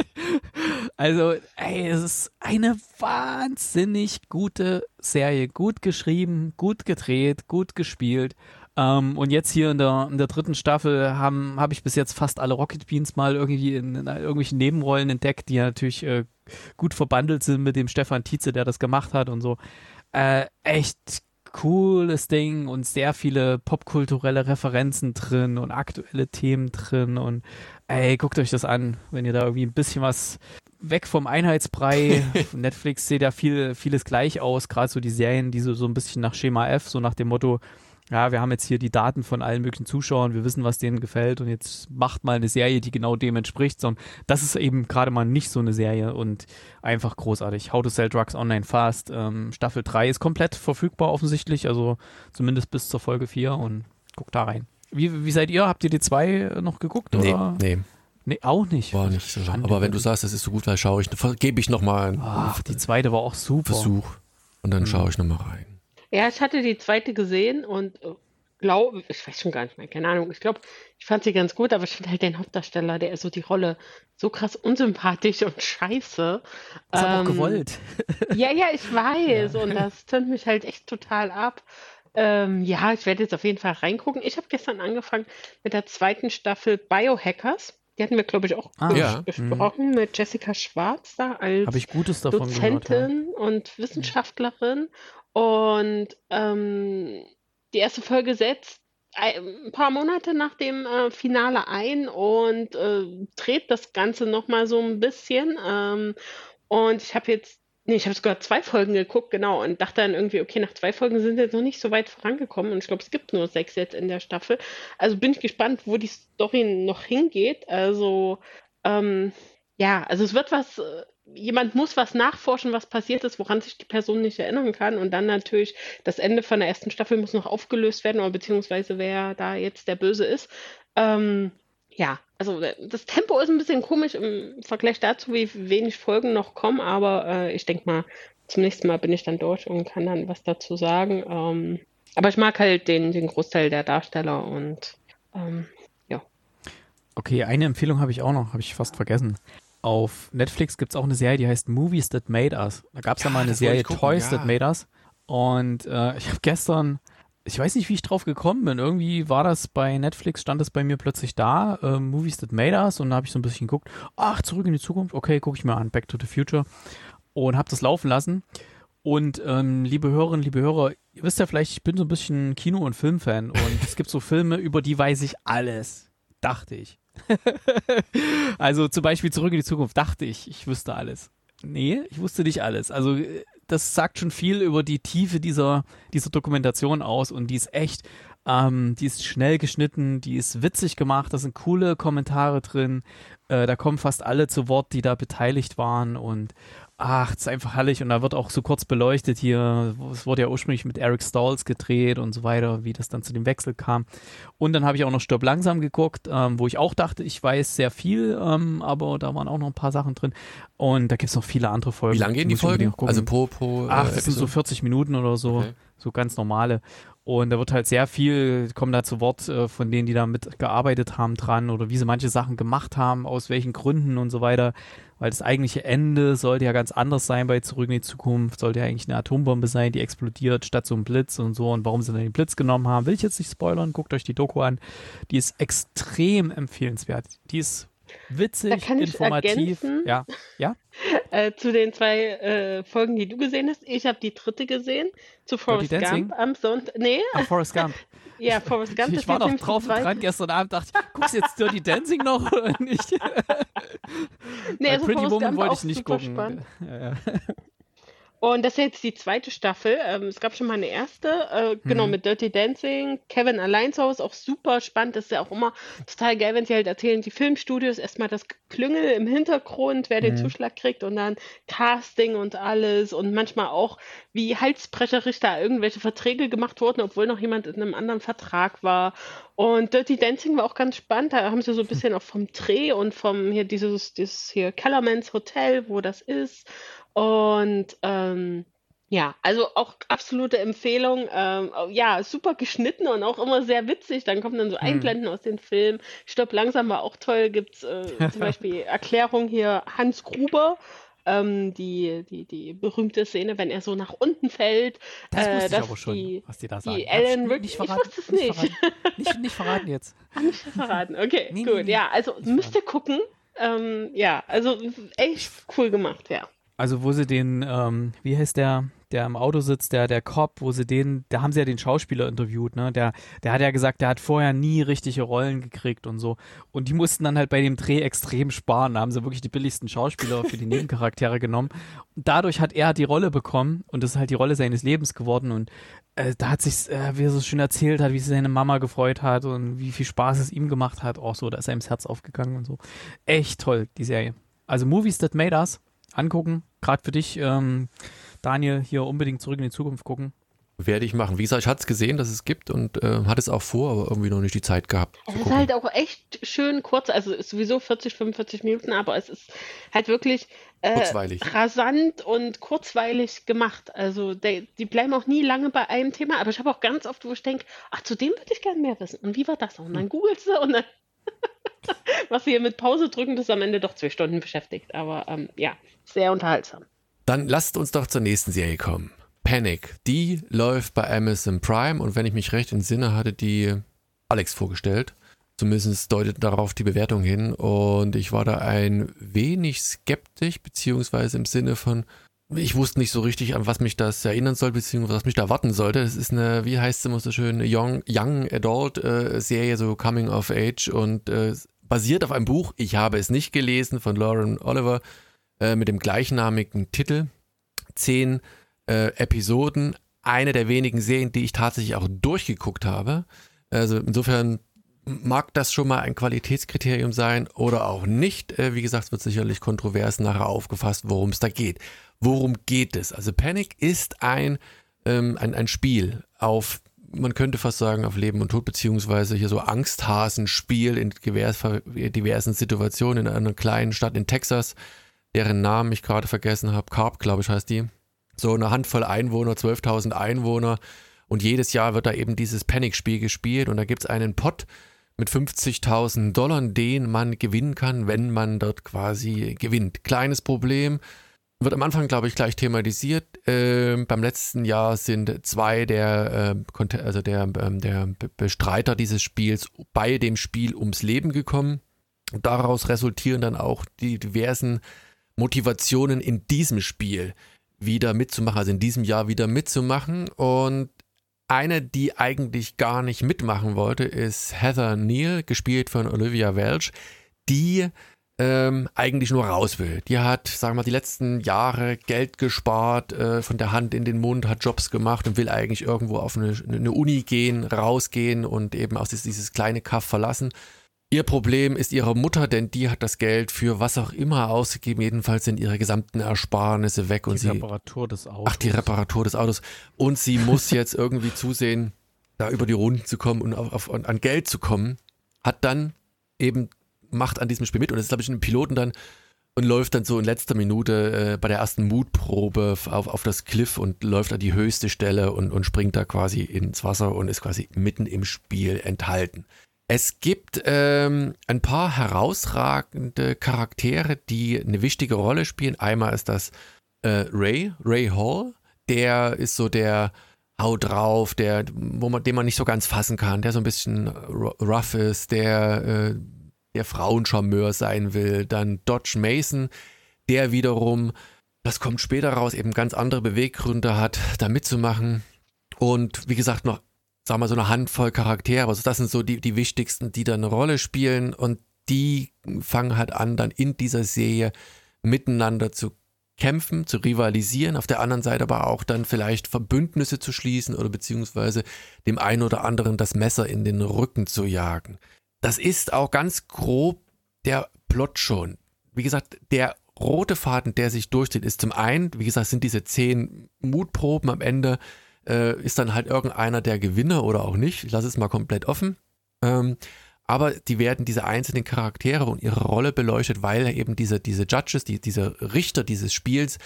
also, ey, es ist eine wahnsinnig gute Serie. Gut geschrieben, gut gedreht, gut gespielt. Ähm, und jetzt hier in der, in der dritten Staffel habe hab ich bis jetzt fast alle Rocket Beans mal irgendwie in, in irgendwelchen Nebenrollen entdeckt, die ja natürlich äh, gut verbandelt sind mit dem Stefan Tietze, der das gemacht hat und so. Äh, echt cooles Ding und sehr viele popkulturelle Referenzen drin und aktuelle Themen drin und ey, guckt euch das an, wenn ihr da irgendwie ein bisschen was weg vom Einheitsbrei. Netflix sieht ja viel, vieles gleich aus, gerade so die Serien, die so, so ein bisschen nach Schema F, so nach dem Motto, ja, wir haben jetzt hier die Daten von allen möglichen Zuschauern, wir wissen, was denen gefällt und jetzt macht mal eine Serie, die genau dem entspricht, sondern das ist eben gerade mal nicht so eine Serie und einfach großartig. How to Sell Drugs Online Fast, ähm, Staffel 3 ist komplett verfügbar offensichtlich, also zumindest bis zur Folge 4 und guckt da rein. Wie, wie seid ihr? Habt ihr die zwei noch geguckt? Nee, oder? nee. Nee, auch nicht. War nicht so. Aber wenn du sagst, das ist so gut, dann schaue ich, gebe ich nochmal einen Ach, die zweite war auch super. Versuch und dann mhm. schaue ich nochmal rein. Ja, ich hatte die zweite gesehen und äh, glaube, ich weiß schon gar nicht mehr, keine Ahnung. Ich glaube, ich fand sie ganz gut, aber ich finde halt den Hauptdarsteller, der ist so die Rolle so krass unsympathisch und scheiße. Das ähm, auch gewollt. Ja, ja, ich weiß. Ja. Und das tönt mich halt echt total ab. Ähm, ja, ich werde jetzt auf jeden Fall reingucken. Ich habe gestern angefangen mit der zweiten Staffel Biohackers. Die hatten wir, glaube ich, auch ah, ja. besprochen mhm. mit Jessica Schwarz da als ich Gutes davon Dozentin gehört, ja. und Wissenschaftlerin. Und ähm, die erste Folge setzt ein paar Monate nach dem äh, Finale ein und äh, dreht das Ganze nochmal so ein bisschen. Ähm, und ich habe jetzt, nee, ich habe sogar zwei Folgen geguckt, genau, und dachte dann irgendwie, okay, nach zwei Folgen sind wir noch nicht so weit vorangekommen und ich glaube, es gibt nur sechs jetzt in der Staffel. Also bin ich gespannt, wo die Story noch hingeht. Also, ähm, ja, also es wird was. Äh, jemand muss was nachforschen, was passiert ist, woran sich die Person nicht erinnern kann. Und dann natürlich das Ende von der ersten Staffel muss noch aufgelöst werden, oder beziehungsweise wer da jetzt der Böse ist. Ähm, ja, also äh, das Tempo ist ein bisschen komisch im Vergleich dazu, wie wenig Folgen noch kommen, aber äh, ich denke mal, zum nächsten Mal bin ich dann durch und kann dann was dazu sagen. Ähm, aber ich mag halt den, den Großteil der Darsteller und ähm, ja. Okay, eine Empfehlung habe ich auch noch, habe ich fast vergessen auf Netflix gibt es auch eine Serie, die heißt Movies That Made Us. Da gab es ja, ja, mal eine Serie Toys ja. That Made Us. Und äh, ich habe gestern ich weiß nicht, wie ich drauf gekommen bin. Irgendwie war das bei Netflix, stand das bei mir plötzlich da, äh, Movies That Made Us, und da habe ich so ein bisschen geguckt, ach, zurück in die Zukunft, okay, gucke ich mir an, Back to the Future, und habe das laufen lassen. Und ähm, liebe Hörerinnen, liebe Hörer, ihr wisst ja vielleicht, ich bin so ein bisschen Kino- und Filmfan und es gibt so Filme, über die weiß ich alles, dachte ich. also zum Beispiel Zurück in die Zukunft, dachte ich, ich wüsste alles. Nee, ich wusste nicht alles. Also äh, das sagt schon viel über die Tiefe dieser, dieser Dokumentation aus und die ist echt, ähm, die ist schnell geschnitten, die ist witzig gemacht, da sind coole Kommentare drin, äh, da kommen fast alle zu Wort, die da beteiligt waren und ach, das ist einfach herrlich und da wird auch so kurz beleuchtet hier, es wurde ja ursprünglich mit Eric Stalls gedreht und so weiter, wie das dann zu dem Wechsel kam. Und dann habe ich auch noch Stirb langsam geguckt, ähm, wo ich auch dachte, ich weiß sehr viel, ähm, aber da waren auch noch ein paar Sachen drin und da gibt es noch viele andere Folgen. Wie lang gehen die Folgen? Also pro, pro äh, Ach, das sind so 40 Minuten oder so, okay. so ganz normale. Und da wird halt sehr viel, kommen da zu Wort äh, von denen, die da mitgearbeitet haben dran oder wie sie manche Sachen gemacht haben, aus welchen Gründen und so weiter weil das eigentliche Ende sollte ja ganz anders sein bei Zurück in die Zukunft, sollte ja eigentlich eine Atombombe sein, die explodiert statt so einem Blitz und so. Und warum sie dann den Blitz genommen haben, will ich jetzt nicht spoilern, guckt euch die Doku an, die ist extrem empfehlenswert, die ist witzig, informativ. Ja, ja. Äh, zu den zwei äh, Folgen, die du gesehen hast. Ich habe die dritte gesehen, zu Forrest Gump am Sonntag. Nee. Ah, Forrest Gump. ja, Forrest Gump. Ich, ich war noch drauf und dran gestern Abend, dachte ich, guckst du jetzt Dirty Dancing noch oder nicht? nee, also Pretty Forrest Woman Gump wollte ich nicht gucken. Ja, ja. Und das ist jetzt die zweite Staffel. Ähm, es gab schon mal eine erste, äh, genau, Mhm. mit Dirty Dancing. Kevin allein zu Hause, auch super spannend. Das ist ja auch immer total geil, wenn sie halt erzählen, die Filmstudios, erstmal das Klüngel im Hintergrund, wer den Mhm. Zuschlag kriegt und dann Casting und alles und manchmal auch, wie halsbrecherisch da irgendwelche Verträge gemacht wurden, obwohl noch jemand in einem anderen Vertrag war. Und Dirty Dancing war auch ganz spannend. Da haben sie so ein bisschen auch vom Dreh und vom hier dieses, dieses hier Kellermans Hotel, wo das ist. Und ähm, ja, also auch absolute Empfehlung. Ähm, ja, super geschnitten und auch immer sehr witzig. Dann kommen dann so Einblenden aus den Filmen. Stopp langsam war auch toll. Gibt's äh, zum Beispiel Erklärung hier Hans Gruber. Ähm, die, die, die berühmte Szene, wenn er so nach unten fällt. Das äh, wusste ich aber schon, die, was die da sagen. die Hab Rick- nicht ich verraten. wusste es nicht. Verraten. Nicht, nicht verraten jetzt. nicht verraten. Okay, Nee, gut. nee. Ja, also Nicht müsst ihr gucken. Ähm, ja, also echt cool gemacht, ja. Also wo sie den, ähm, wie heißt der, der im Auto sitzt, der, der Cop, wo sie den, da haben sie ja den Schauspieler interviewt, ne? Der, der hat ja gesagt, der hat vorher nie richtige Rollen gekriegt und so. Und die mussten dann halt bei dem Dreh extrem sparen. Da haben sie wirklich die billigsten Schauspieler für die Nebencharaktere genommen. Und dadurch hat er die Rolle bekommen und das ist halt die Rolle seines Lebens geworden. Und äh, da hat sich, äh, wie er so schön erzählt hat, wie sich seine Mama gefreut hat und wie viel Spaß es ihm gemacht hat. Auch so, da ist er das Herz aufgegangen und so. Echt toll, die Serie. Also Movies That Made Us angucken. Gerade für dich, ähm, Daniel, hier unbedingt zurück in die Zukunft gucken. Werde ich machen. Wie gesagt, ich hatte es gesehen, dass es gibt und äh, hatte es auch vor, aber irgendwie noch nicht die Zeit gehabt. Es ist gucken. halt auch echt schön kurz, also ist sowieso 40, 45 Minuten, aber es ist halt wirklich äh, Kurzweilig. rasant und kurzweilig gemacht. Also der, die bleiben auch nie lange bei einem Thema, aber ich habe auch ganz oft, wo ich denke, ach, zu dem würde ich gerne mehr wissen. Und wie war das? Und dann googelst du und dann was hier mit Pause drücken, das am Ende doch zwei Stunden beschäftigt. Aber ähm, ja, sehr unterhaltsam. Dann lasst uns doch zur nächsten Serie kommen. Panic. Die läuft bei Amazon Prime und wenn ich mich recht entsinne, hatte die Alex vorgestellt. Zumindest deutet darauf die Bewertung hin und ich war da ein wenig skeptisch, beziehungsweise im Sinne von, ich wusste nicht so richtig, an was mich das erinnern soll, beziehungsweise was mich da erwarten sollte. Es ist eine, wie heißt es immer so schön, Young, Young Adult äh, Serie, so Coming of Age und äh, basiert auf einem Buch. Ich habe es nicht gelesen von Lauren Oliver äh, mit dem gleichnamigen Titel. Zehn äh, Episoden, eine der wenigen Serien, die ich tatsächlich auch durchgeguckt habe. Also insofern mag das schon mal ein Qualitätskriterium sein oder auch nicht. Äh, wie gesagt, es wird sicherlich kontrovers nachher aufgefasst, worum es da geht. Worum geht es? Also Panic ist ein, ähm, ein, ein Spiel auf, man könnte fast sagen, auf Leben und Tod, beziehungsweise hier so Angsthasenspiel in divers, diversen Situationen in einer kleinen Stadt in Texas, deren Namen ich gerade vergessen habe. Carp, glaube ich, heißt die. So eine Handvoll Einwohner, 12.000 Einwohner. Und jedes Jahr wird da eben dieses Panic-Spiel gespielt und da gibt es einen Pot mit 50.000 Dollar, den man gewinnen kann, wenn man dort quasi gewinnt. Kleines Problem, wird am Anfang, glaube ich, gleich thematisiert. Ähm, beim letzten Jahr sind zwei der, äh, also der, ähm, der Bestreiter dieses Spiels bei dem Spiel ums Leben gekommen. Daraus resultieren dann auch die diversen Motivationen in diesem Spiel wieder mitzumachen, also in diesem Jahr wieder mitzumachen. Und eine, die eigentlich gar nicht mitmachen wollte, ist Heather Neal, gespielt von Olivia Welch, die ähm, eigentlich nur raus will. Die hat, sagen wir mal, die letzten Jahre Geld gespart, äh, von der Hand in den Mund, hat Jobs gemacht und will eigentlich irgendwo auf eine, eine Uni gehen, rausgehen und eben aus dieses, dieses kleine Kaff verlassen. Ihr Problem ist ihre Mutter, denn die hat das Geld für was auch immer ausgegeben. Jedenfalls sind ihre gesamten Ersparnisse weg. Die und sie, Reparatur des Autos. Ach, die Reparatur des Autos. Und sie muss jetzt irgendwie zusehen, da über die Runden zu kommen und auf, auf, an Geld zu kommen. Hat dann eben macht an diesem Spiel mit und ist, glaube ich, ein Piloten dann und läuft dann so in letzter Minute äh, bei der ersten Mutprobe auf, auf das Cliff und läuft an die höchste Stelle und, und springt da quasi ins Wasser und ist quasi mitten im Spiel enthalten. Es gibt ähm, ein paar herausragende Charaktere, die eine wichtige Rolle spielen. Einmal ist das äh, Ray, Ray Hall. Der ist so der Hau drauf, der, wo man, den man nicht so ganz fassen kann, der so ein bisschen rough ist, der äh, der Frauencharmeur sein will. Dann Dodge Mason, der wiederum, das kommt später raus, eben ganz andere Beweggründe hat, da mitzumachen. Und wie gesagt, noch, sagen wir so eine Handvoll Charaktere. Also das sind so die, die wichtigsten, die da eine Rolle spielen. Und die fangen halt an, dann in dieser Serie miteinander zu kämpfen, zu rivalisieren, auf der anderen Seite aber auch dann vielleicht Verbündnisse zu schließen oder beziehungsweise dem einen oder anderen das Messer in den Rücken zu jagen das ist auch ganz grob der Plot schon. Wie gesagt, der rote Faden, der sich durchzieht, ist zum einen, wie gesagt, sind diese zehn Mutproben am Ende, äh, ist dann halt irgendeiner der Gewinner oder auch nicht. Ich lasse es mal komplett offen. Ähm, aber die werden diese einzelnen Charaktere und ihre Rolle beleuchtet, weil eben diese, diese Judges, die, diese Richter dieses Spiels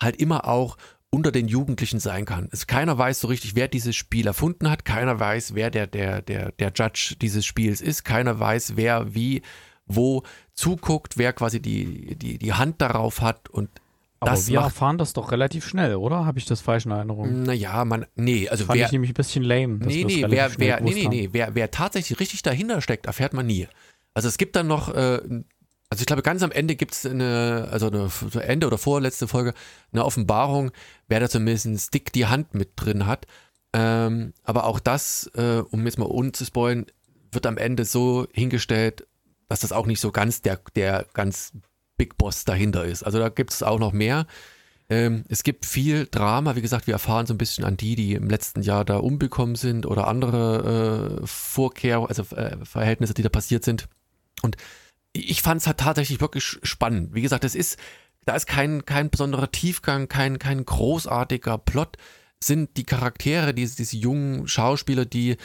halt immer auch unter den Jugendlichen sein kann. Es, keiner weiß so richtig, wer dieses Spiel erfunden hat, keiner weiß, wer der, der, der, der Judge dieses Spiels ist, keiner weiß, wer wie, wo zuguckt, wer quasi die, die, die Hand darauf hat und aber das wir erfahren das doch relativ schnell, oder? Habe ich das falsch in Erinnerung? Naja, man, nee, also Fand wer, ich nämlich ein bisschen lame. Nee, nee, wer, wer, nee, nee, nee, wer, wer tatsächlich richtig dahinter steckt, erfährt man nie. Also es gibt dann noch äh, also ich glaube, ganz am Ende gibt es eine, also eine Ende oder vorletzte Folge, eine Offenbarung, wer da zumindest dick die Hand mit drin hat. Ähm, aber auch das, äh, um jetzt mal unzuspoilen, wird am Ende so hingestellt, dass das auch nicht so ganz der, der ganz Big Boss dahinter ist. Also da gibt es auch noch mehr. Ähm, es gibt viel Drama. Wie gesagt, wir erfahren so ein bisschen an die, die im letzten Jahr da umbekommen sind oder andere äh, Vorkehrungen, also äh, Verhältnisse, die da passiert sind. Und ich fand es halt tatsächlich wirklich spannend. Wie gesagt, es ist, da ist kein, kein besonderer Tiefgang, kein, kein großartiger Plot. Sind die Charaktere, diese, diese jungen Schauspieler, die,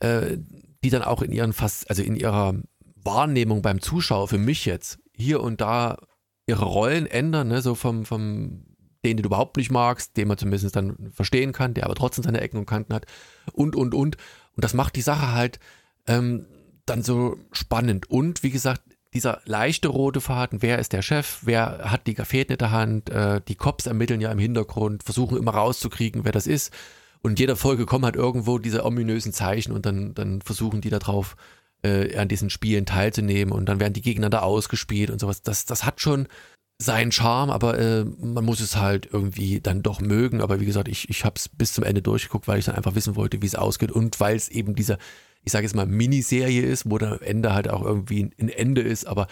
äh, die dann auch in ihren fast, also in ihrer Wahrnehmung beim Zuschauer, für mich jetzt, hier und da ihre Rollen ändern, ne, so vom, vom den, den du überhaupt nicht magst, den man zumindest dann verstehen kann, der aber trotzdem seine Ecken und Kanten hat und, und, und. Und das macht die Sache halt ähm, dann so spannend. Und wie gesagt, dieser leichte rote Faden, wer ist der Chef, wer hat die Fäden in der Hand, äh, die Cops ermitteln ja im Hintergrund, versuchen immer rauszukriegen, wer das ist. Und jeder Folge kommen halt irgendwo diese ominösen Zeichen und dann, dann versuchen die da drauf, äh, an diesen Spielen teilzunehmen und dann werden die gegeneinander ausgespielt und sowas. Das, das hat schon seinen Charme, aber äh, man muss es halt irgendwie dann doch mögen. Aber wie gesagt, ich, ich habe es bis zum Ende durchgeguckt, weil ich dann einfach wissen wollte, wie es ausgeht und weil es eben dieser ich sage jetzt mal, Miniserie ist, wo am Ende halt auch irgendwie ein Ende ist, aber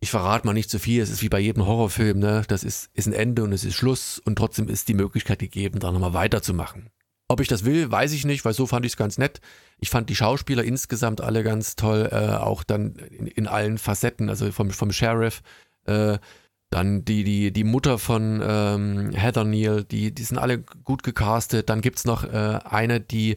ich verrate mal nicht zu viel, es ist wie bei jedem Horrorfilm, ne? Das ist, ist ein Ende und es ist Schluss und trotzdem ist die Möglichkeit gegeben, da nochmal weiterzumachen. Ob ich das will, weiß ich nicht, weil so fand ich es ganz nett. Ich fand die Schauspieler insgesamt alle ganz toll, äh, auch dann in, in, allen Facetten, also vom, vom Sheriff, äh, dann die, die, die Mutter von ähm, Heather Neal, die, die sind alle gut gecastet. Dann gibt es noch äh, eine, die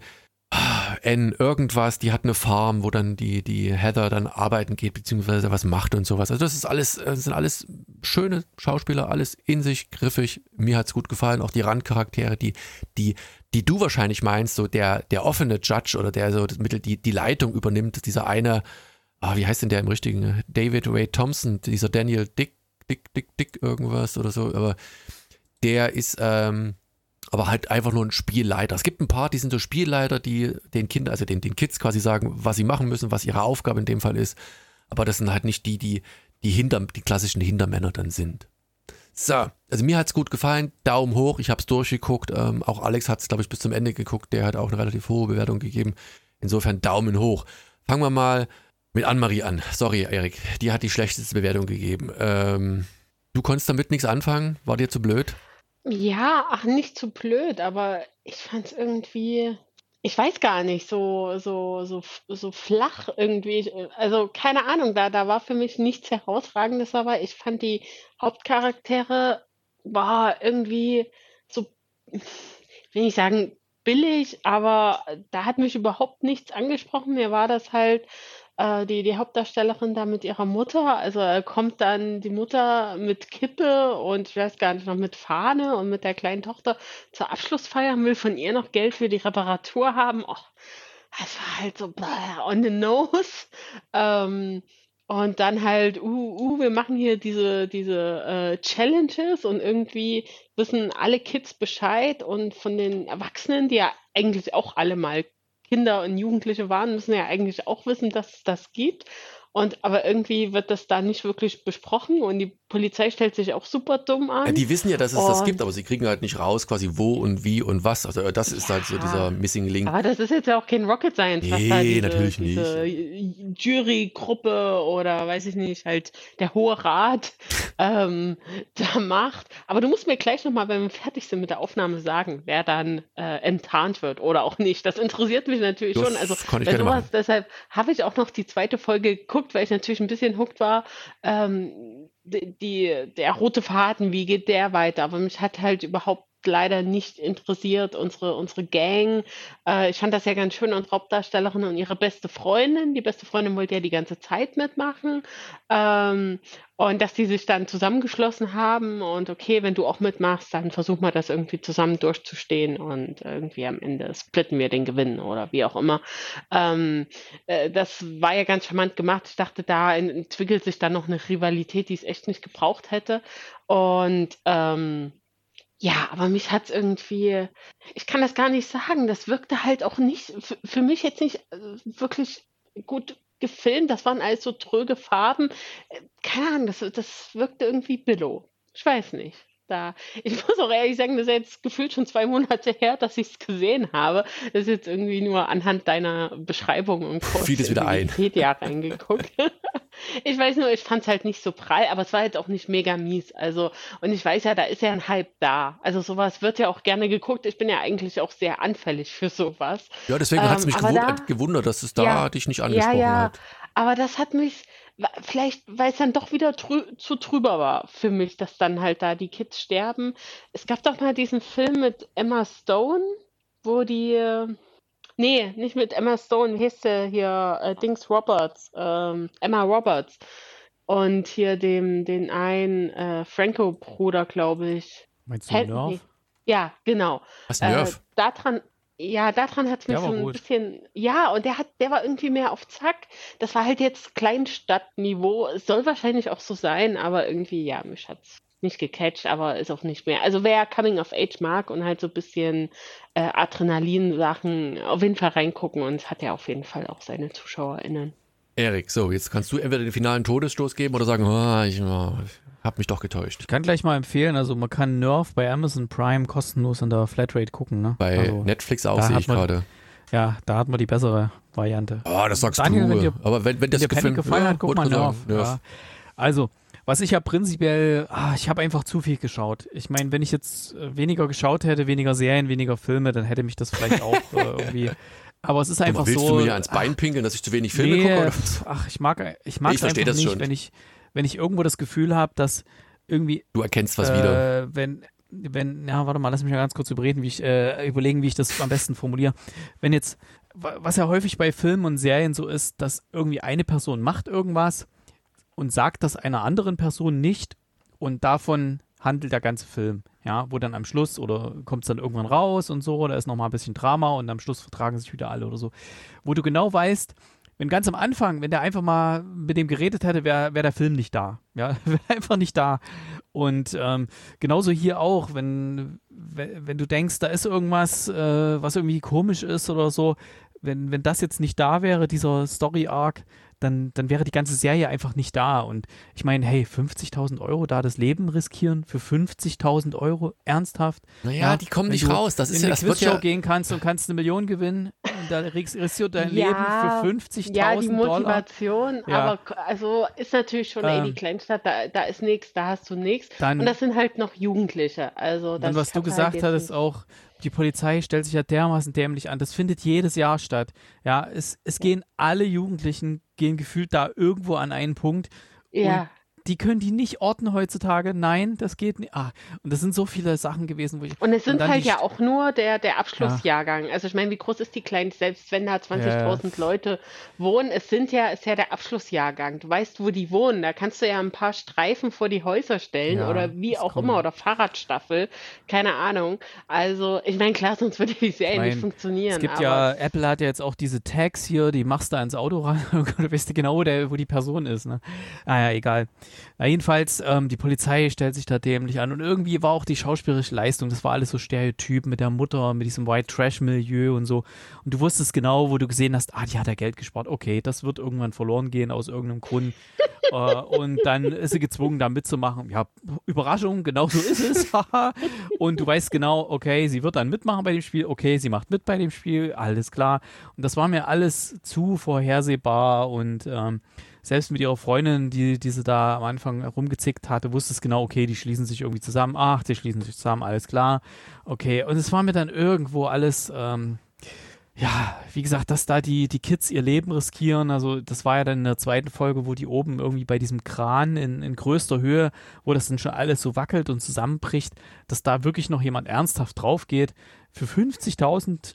N irgendwas, die hat eine Farm, wo dann die, die Heather dann arbeiten geht, beziehungsweise was macht und sowas. Also das ist alles, das sind alles schöne Schauspieler, alles in sich griffig. Mir hat's gut gefallen, auch die Randcharaktere, die, die, die du wahrscheinlich meinst, so der, der offene Judge oder der so das Mittel, die, die Leitung übernimmt, dieser eine, ah, wie heißt denn der im richtigen? David Ray Thompson, dieser Daniel Dick, Dick, Dick, Dick, irgendwas oder so, aber der ist ähm, aber halt einfach nur ein Spielleiter. Es gibt ein paar, die sind so Spielleiter, die den Kindern, also den, den Kids quasi sagen, was sie machen müssen, was ihre Aufgabe in dem Fall ist. Aber das sind halt nicht die, die die, hinter, die klassischen Hintermänner dann sind. So, also mir hat es gut gefallen. Daumen hoch, ich habe es durchgeguckt. Ähm, auch Alex hat es, glaube ich, bis zum Ende geguckt. Der hat auch eine relativ hohe Bewertung gegeben. Insofern Daumen hoch. Fangen wir mal mit Annemarie an. Sorry, Erik, die hat die schlechteste Bewertung gegeben. Ähm, du konntest damit nichts anfangen? War dir zu blöd? Ja, ach, nicht zu blöd, aber ich fand es irgendwie, ich weiß gar nicht, so, so, so, so flach irgendwie. Also keine Ahnung, da, da war für mich nichts Herausragendes, aber ich fand die Hauptcharaktere war irgendwie so, will ich sagen, billig, aber da hat mich überhaupt nichts angesprochen. Mir war das halt äh, die, die Hauptdarstellerin da mit ihrer Mutter. Also äh, kommt dann die Mutter mit Kippe und ich weiß gar nicht noch mit Fahne und mit der kleinen Tochter zur Abschlussfeier und will von ihr noch Geld für die Reparatur haben. Oh, das war halt so on the nose. Ähm, und dann halt, uh, uh, wir machen hier diese, diese äh, Challenges und irgendwie wissen alle Kids Bescheid und von den Erwachsenen, die ja eigentlich auch alle mal Kinder und Jugendliche waren, müssen ja eigentlich auch wissen, dass es das gibt. Und aber irgendwie wird das da nicht wirklich besprochen und die Polizei stellt sich auch super dumm an. Ja, die wissen ja, dass es und das gibt, aber sie kriegen halt nicht raus, quasi wo und wie und was. Also äh, das ist halt so dieser Missing Link. Aber das ist jetzt ja auch kein Rocket Science, was nee, da diese, natürlich diese nicht. Jurygruppe oder weiß ich nicht, halt der Hohe Rat ähm, da macht. Aber du musst mir gleich nochmal, wenn wir fertig sind mit der Aufnahme, sagen, wer dann äh, enttarnt wird oder auch nicht. Das interessiert mich natürlich das schon. Also bei sowas, machen. deshalb habe ich auch noch die zweite Folge geguckt, weil ich natürlich ein bisschen hooked war. Ähm, die, der rote Faden, wie geht der weiter? Aber mich hat halt überhaupt leider nicht interessiert, unsere, unsere Gang. Äh, ich fand das ja ganz schön, unsere Hauptdarstellerin und ihre beste Freundin. Die beste Freundin wollte ja die ganze Zeit mitmachen. Ähm, und dass die sich dann zusammengeschlossen haben und okay, wenn du auch mitmachst, dann versuchen wir das irgendwie zusammen durchzustehen und irgendwie am Ende splitten wir den Gewinn oder wie auch immer. Ähm, äh, das war ja ganz charmant gemacht. Ich dachte, da entwickelt sich dann noch eine Rivalität, die es echt nicht gebraucht hätte. Und ähm, ja, aber mich hat's irgendwie, ich kann das gar nicht sagen. Das wirkte halt auch nicht, für mich jetzt nicht äh, wirklich gut gefilmt. Das waren alles so tröge Farben. Äh, keine Ahnung, das, das wirkte irgendwie billow. Ich weiß nicht da. Ich muss auch ehrlich sagen, das ist jetzt gefühlt schon zwei Monate her, dass ich es gesehen habe. Das ist jetzt irgendwie nur anhand deiner Beschreibung und kurz Fiel es wieder ein. Wikipedia reingeguckt. ich weiß nur, ich fand es halt nicht so prall, aber es war jetzt auch nicht mega mies. Also, und ich weiß ja, da ist ja ein Hype da. Also sowas wird ja auch gerne geguckt. Ich bin ja eigentlich auch sehr anfällig für sowas. Ja, deswegen ähm, hat es mich gewundert, da, gewundert, dass es da ja, dich nicht angesprochen ja, ja. hat. Aber das hat mich, vielleicht, weil es dann doch wieder trü zu trüber war für mich, dass dann halt da die Kids sterben. Es gab doch mal diesen Film mit Emma Stone, wo die, nee, nicht mit Emma Stone, wie heißt der hier, äh, Dings Roberts, ähm, Emma Roberts. Und hier dem, den einen äh, Franco-Bruder, glaube ich. Meinst du Nerf? Ja, genau. Was, Nerf? Äh, daran, ja, daran hat es mich so ein gut. bisschen. Ja, und der hat, der war irgendwie mehr auf Zack. Das war halt jetzt Kleinstadtniveau. Es soll wahrscheinlich auch so sein, aber irgendwie, ja, mich hat es nicht gecatcht, aber ist auch nicht mehr. Also wer Coming of Age mag und halt so ein bisschen äh, Adrenalin-Sachen auf jeden Fall reingucken und hat ja auf jeden Fall auch seine ZuschauerInnen. Erik, so, jetzt kannst du entweder den finalen Todesstoß geben oder sagen, oh, ich, oh, hab mich doch getäuscht. Ich kann gleich mal empfehlen, also man kann Nerf bei Amazon Prime kostenlos in der Flatrate gucken. Ne? Bei also, Netflix auch, sehe ich gerade. Ja, da hat man die bessere Variante. Ah, oh, das sagst Daniel, du. Wenn dir, Aber wenn, wenn das dir gefällt, gefallen ja, hat, guck mal Nerf. Nerf. Ja. Also, was ich ja prinzipiell, ah, ich habe einfach zu viel geschaut. Ich meine, wenn ich jetzt äh, weniger geschaut hätte, weniger Serien, weniger Filme, dann hätte mich das vielleicht auch äh, irgendwie aber es ist einfach willst so. Willst du mir ans Bein pinkeln, dass ich zu wenig Filme nee, gucke? Ach, ich mag, ich mag ich einfach das nicht, schon. wenn ich, wenn ich irgendwo das Gefühl habe, dass irgendwie. Du erkennst was äh, wieder. Wenn, wenn, ja, warte mal, lass mich mal ganz kurz überreden, wie ich, äh, überlegen, wie ich das am besten formuliere. Wenn jetzt, was ja häufig bei Filmen und Serien so ist, dass irgendwie eine Person macht irgendwas und sagt das einer anderen Person nicht und davon handelt der ganze Film. Ja, wo dann am Schluss oder kommt es dann irgendwann raus und so, da ist nochmal ein bisschen Drama und am Schluss vertragen sich wieder alle oder so. Wo du genau weißt, wenn ganz am Anfang, wenn der einfach mal mit dem geredet hätte, wäre wär der Film nicht da. Ja, wäre einfach nicht da. Und ähm, genauso hier auch, wenn, wenn du denkst, da ist irgendwas, äh, was irgendwie komisch ist oder so, wenn, wenn das jetzt nicht da wäre, dieser Story-Arc, dann, dann wäre die ganze Serie einfach nicht da. Und ich meine, hey, 50.000 Euro da das Leben riskieren für 50.000 Euro, ernsthaft? Naja, ja, die kommen nicht raus. Das ist ja das Quizshow ja gehen kannst und kannst eine Million gewinnen und da riskierst du dein ja, Leben für 50.000 Ja, die Motivation, Dollar. aber also ist natürlich schon ähm, die Kleinstadt, da, da ist nichts, da hast du nichts. Und das sind halt noch Jugendliche. Also das dann, was du halt gesagt halt hattest, auch die Polizei stellt sich ja dermaßen dämlich an. Das findet jedes Jahr statt. Ja, es, es gehen alle Jugendlichen, gehen gefühlt da irgendwo an einen Punkt. Ja die können die nicht orten heutzutage. Nein, das geht nicht. Ah, und das sind so viele Sachen gewesen, wo ich. Und es sind und halt ja auch nur der, der Abschlussjahrgang. Ja. Also ich meine, wie groß ist die Kleine? Selbst wenn da 20.000 ja. Leute wohnen, es sind ja, ist ja der Abschlussjahrgang. Du weißt, wo die wohnen. Da kannst du ja ein paar Streifen vor die Häuser stellen ja, oder wie auch immer oder Fahrradstaffel. Keine Ahnung. Also, ich meine, klar, sonst würde die Serie ich mein, nicht funktionieren. Es gibt ja, Apple hat ja jetzt auch diese Tags hier, die machst du ans Auto rein du weißt genau, wo, der, wo die Person ist. Ne? Ah ja, egal. Na, jedenfalls, ähm, die Polizei stellt sich da dämlich an und irgendwie war auch die schauspielerische Leistung, das war alles so Stereotyp mit der Mutter, mit diesem White Trash Milieu und so. Und du wusstest genau, wo du gesehen hast, ah, die hat ja Geld gespart. Okay, das wird irgendwann verloren gehen aus irgendeinem Grund. äh, und dann ist sie gezwungen, da mitzumachen. Ja, Überraschung, genau so ist es. und du weißt genau, okay, sie wird dann mitmachen bei dem Spiel. Okay, sie macht mit bei dem Spiel. Alles klar. Und das war mir alles zu vorhersehbar und ähm, selbst mit ihrer Freundin, die, die sie da am Anfang rumgezickt hatte, wusste es genau, okay, die schließen sich irgendwie zusammen. Ach, die schließen sich zusammen, alles klar. Okay, und es war mir dann irgendwo alles, ähm, ja, wie gesagt, dass da die, die Kids ihr Leben riskieren. Also, das war ja dann in der zweiten Folge, wo die oben irgendwie bei diesem Kran in, in größter Höhe, wo das dann schon alles so wackelt und zusammenbricht, dass da wirklich noch jemand ernsthaft drauf geht. Für 50.000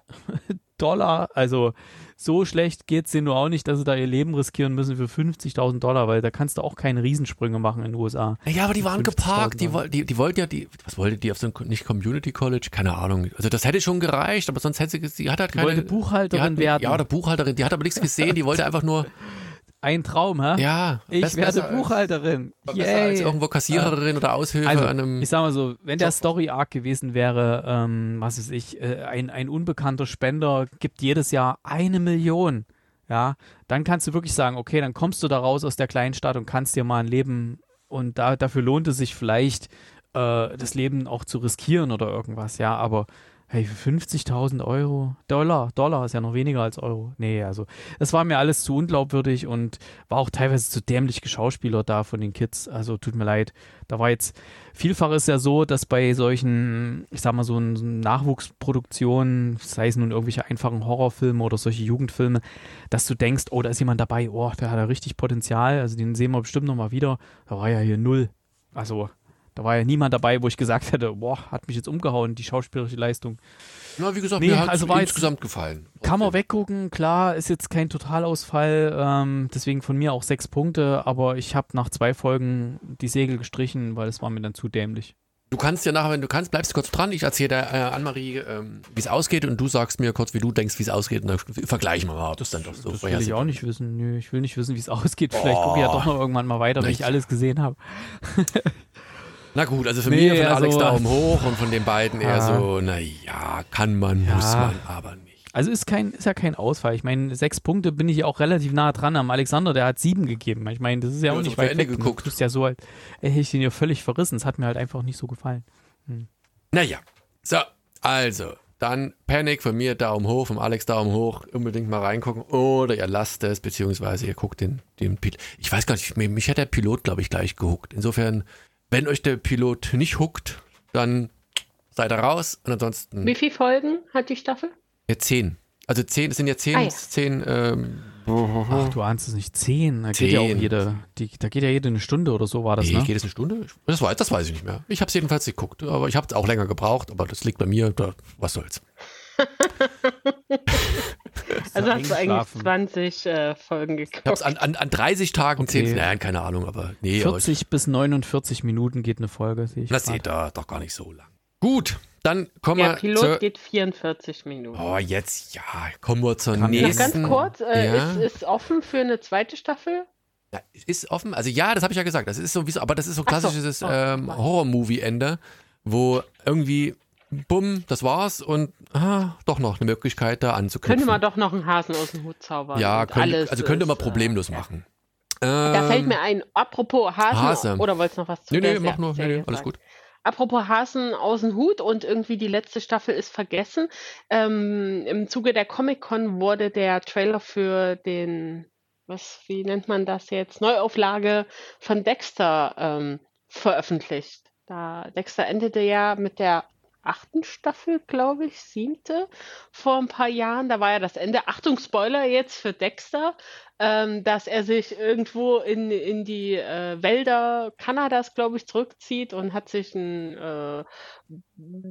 Dollar, also so schlecht geht es denen nur auch nicht, dass sie da ihr Leben riskieren müssen für 50.000 Dollar, weil da kannst du auch keine Riesensprünge machen in den USA. Ja, aber die waren geparkt, die, die, die wollten ja, die, was wollte die auf so ein, nicht Community College? Keine Ahnung. Also das hätte schon gereicht, aber sonst hätte sie, sie hat halt keine. Die wollte Buchhalterin hat, werden. Ja, oder Buchhalterin, die hat aber nichts gesehen, die wollte einfach nur ein Traum, hä? Ja. Ich werde Buchhalterin. Als, besser als irgendwo Kassiererin ja. oder Aushilfe also, an einem. Ich sag mal so, wenn der Story-Arc gewesen wäre, ähm, was weiß ich, äh, ein, ein unbekannter Spender gibt jedes Jahr eine Million, ja, dann kannst du wirklich sagen, okay, dann kommst du da raus aus der kleinen Stadt und kannst dir mal ein Leben und da, dafür lohnt es sich vielleicht, äh, das Leben auch zu riskieren oder irgendwas, ja, aber Hey, für 50.000 Euro? Dollar, Dollar ist ja noch weniger als Euro. Nee, also, das war mir alles zu unglaubwürdig und war auch teilweise zu dämlich Geschauspieler da von den Kids. Also, tut mir leid. Da war jetzt, vielfach ist ja so, dass bei solchen, ich sag mal, so Nachwuchsproduktionen, sei es nun irgendwelche einfachen Horrorfilme oder solche Jugendfilme, dass du denkst, oh, da ist jemand dabei, oh, der hat ja richtig Potenzial. Also, den sehen wir bestimmt nochmal wieder. Da war ja hier null. Also, da war ja niemand dabei, wo ich gesagt hätte, boah, hat mich jetzt umgehauen, die schauspielerische Leistung. Na, wie gesagt, nee, mir hat also insgesamt gefallen. Kann man weggucken, klar, ist jetzt kein Totalausfall, ähm, deswegen von mir auch sechs Punkte, aber ich habe nach zwei Folgen die Segel gestrichen, weil es war mir dann zu dämlich. Du kannst ja nachher, wenn du kannst, bleibst du kurz dran. Ich erzähle der äh, Anne-Marie, ähm, wie es ausgeht und du sagst mir kurz, wie du denkst, wie es ausgeht und dann vergleichen wir mal, ob das dann doch so Das will ich auch nicht wissen. Nö, ich will nicht wissen, wie es ausgeht. Vielleicht oh. gucke ich ja doch noch irgendwann mal weiter, wenn ich alles gesehen habe. Na gut, also für nee, mich von also, Alex Daumen hoch und von den beiden eher ja. so, naja, kann man, ja. muss man, aber nicht. Also ist kein, ist ja kein Ausfall. Ich meine, sechs Punkte bin ich auch relativ nah dran am Alexander, der hat sieben gegeben. Ich meine, das ist ja, ja auch nicht weit Ende weg. geguckt. Du bist ja so halt, hätte ich den ja völlig verrissen. Es hat mir halt einfach nicht so gefallen. Hm. Naja, so, also, dann Panic von mir, Daumen hoch, vom Alex Daumen hoch, unbedingt mal reingucken. Oder ihr lasst es, beziehungsweise ihr guckt den, den Pilot. Ich weiß gar nicht, mich hat der Pilot, glaube ich, gleich gehuckt. Insofern wenn euch der Pilot nicht huckt, dann seid ihr raus und ansonsten. Wie viele Folgen hat die Staffel? Ja, zehn. Also zehn, es sind ja zehn, ah, ja. zehn ähm, Ach, du ahnst es nicht. Zehn. Da Zehn. geht ja auch jede, die, da geht ja jede eine Stunde oder so war das, nee, ne? geht es eine Stunde? Das, war, das weiß ich nicht mehr. Ich habe es jedenfalls geguckt, aber ich habe es auch länger gebraucht, aber das liegt bei mir, da, was soll's. also hast du eigentlich 20 äh, Folgen geguckt. Ich habe an, an, an 30 Tagen okay. 10, nein, keine Ahnung, aber nee. 40 bis 49 Minuten geht eine Folge, sehe ich. Das geht da doch gar nicht so lang. Gut, dann kommen Der wir Pilot zur, geht 44 Minuten. Oh, jetzt, ja, kommen wir zur Kann ich- Noch nächsten. ganz kurz, äh, ja. ist, ist offen für eine zweite Staffel? Ja, ist offen. Also ja, das habe ich ja gesagt. Das ist so aber das ist so Ach so. klassisches Oh, ähm. Horror-Movie-Ende, wo irgendwie bumm, das war's und ah, doch noch eine Möglichkeit da anzuknüpfen. Könnte man doch noch einen Hasen aus dem Hut zaubern. ja, könnte, also könnte man äh, problemlos machen. Da Ähm, fällt mir ein, apropos Hasen, Hase. oder wolltest du noch was zu Nee, nee, mach nur, nee, nee, alles gut. Apropos Hasen aus dem Hut und irgendwie die letzte Staffel ist vergessen. Ähm, Im Zuge der Comic-Con wurde der Trailer für den, was, wie nennt man das jetzt, Neuauflage von Dexter ähm, veröffentlicht. Da Dexter endete ja mit der achten Staffel, glaube ich, siebte vor ein paar Jahren. Da war ja das Ende. Achtung, Spoiler jetzt für Dexter, ähm, dass er sich irgendwo in, in die äh, Wälder Kanadas, glaube ich, zurückzieht und hat sich einen äh,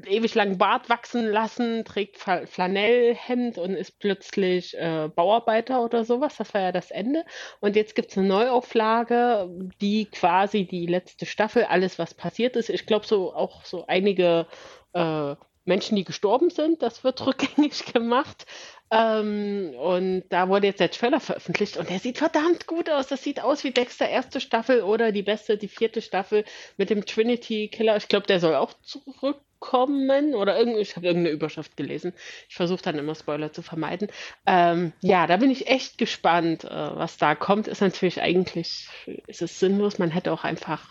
ewig langen Bart wachsen lassen, trägt Fla- Flanellhemd und ist plötzlich äh, Bauarbeiter oder sowas. Das war ja das Ende. Und jetzt gibt es eine Neuauflage, die quasi die letzte Staffel, alles was passiert ist. Ich glaube, so auch so einige äh, Menschen, die gestorben sind, das wird rückgängig gemacht. Ähm, und da wurde jetzt der Trailer veröffentlicht und der sieht verdammt gut aus. Das sieht aus wie Dexter erste Staffel oder die beste, die vierte Staffel mit dem Trinity Killer. Ich glaube, der soll auch zurückkommen oder irgend, ich habe irgendeine Überschrift gelesen. Ich versuche dann immer Spoiler zu vermeiden. Ähm, ja, da bin ich echt gespannt, äh, was da kommt. Ist natürlich eigentlich, ist es sinnlos. Man hätte auch einfach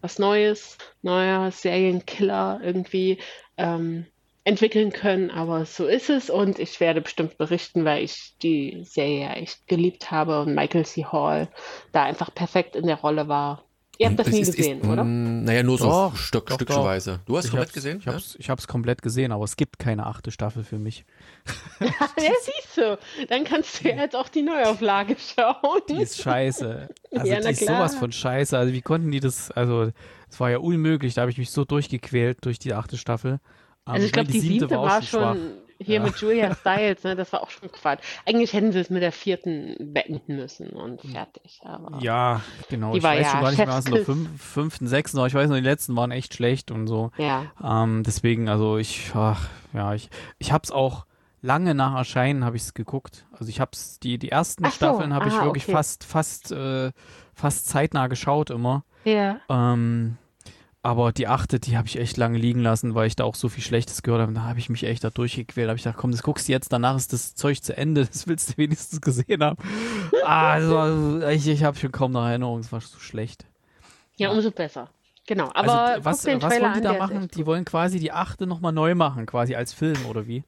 was Neues, neuer Serienkiller irgendwie ähm, entwickeln können, aber so ist es und ich werde bestimmt berichten, weil ich die Serie echt geliebt habe und Michael C. Hall da einfach perfekt in der Rolle war. Ihr habt das Es nie ist- gesehen, ist, oder? mm, Naja, nur so Doch, Stück, doch, stückweise. Du hast Ich komplett gesehen? Ich hab's, ich hab's komplett gesehen, aber es gibt keine achte Staffel für mich. ja, siehst du. Dann kannst du jetzt auch die Neuauflage schauen. Die ist scheiße. Also Ja, die ist klar. sowas von scheiße. Also wie konnten die das, also es war ja unmöglich, da habe ich mich so durchgequält durch die achte Staffel. Aber Also ich glaube, meine, die siebte war schon schwach. schon hier Ja. mit Julia Stiles, ne? Das war auch schon Quatsch. Eigentlich hätten sie es mit der vierten beenden müssen und fertig. Aber Ja, genau. Ich war weiß ja gar nicht mehr, was Chefskiss. fünf, fünften, sechsten war. Ich weiß noch, die letzten waren echt schlecht und so. ja. Ähm, deswegen, also ich, ach, ja, ich, ich hab's auch lange nach Erscheinen habe ich es geguckt. Also ich hab's, die, die ersten so, Staffeln habe ich ah, wirklich okay. fast, fast, äh, fast zeitnah geschaut immer. Ja. Ähm, aber die achte, die habe ich echt lange liegen lassen, weil ich da auch so viel Schlechtes gehört habe. Da habe ich mich echt da durchgequält. Da habe ich gedacht, komm, das guckst du jetzt, danach ist das Zeug zu Ende. Das willst du wenigstens gesehen haben. War, ich, ich habe schon kaum noch Erinnerung, es war so schlecht. Ja, umso besser. Genau. Aber also, was, was wollen die da machen? Die wollen quasi die achte nochmal neu machen, quasi als Film, oder wie?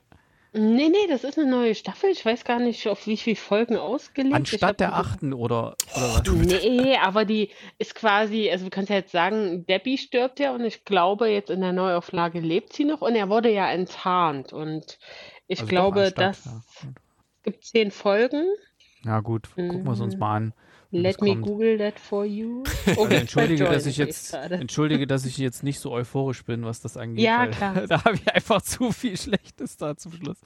Nee, nee, das ist eine neue Staffel. Ich weiß gar nicht, auf wie viele Folgen ausgelegt. Anstatt der achten, oder, oder was? Nee, aber die ist quasi, also du kannst ja jetzt sagen, Debbie stirbt ja und ich glaube, jetzt in der Neuauflage lebt sie noch und er wurde ja enttarnt und ich Also glaube, anstatt, das ja. gibt zehn Folgen. Ja gut, gucken wir es uns mal an. Let me kommt. google that for you. Also Okay, entschuldige, dass ich jetzt entschuldige, dass ich jetzt nicht so euphorisch bin, was das angeht. Ja, klar. Da habe ich einfach zu viel Schlechtes da zum Schluss.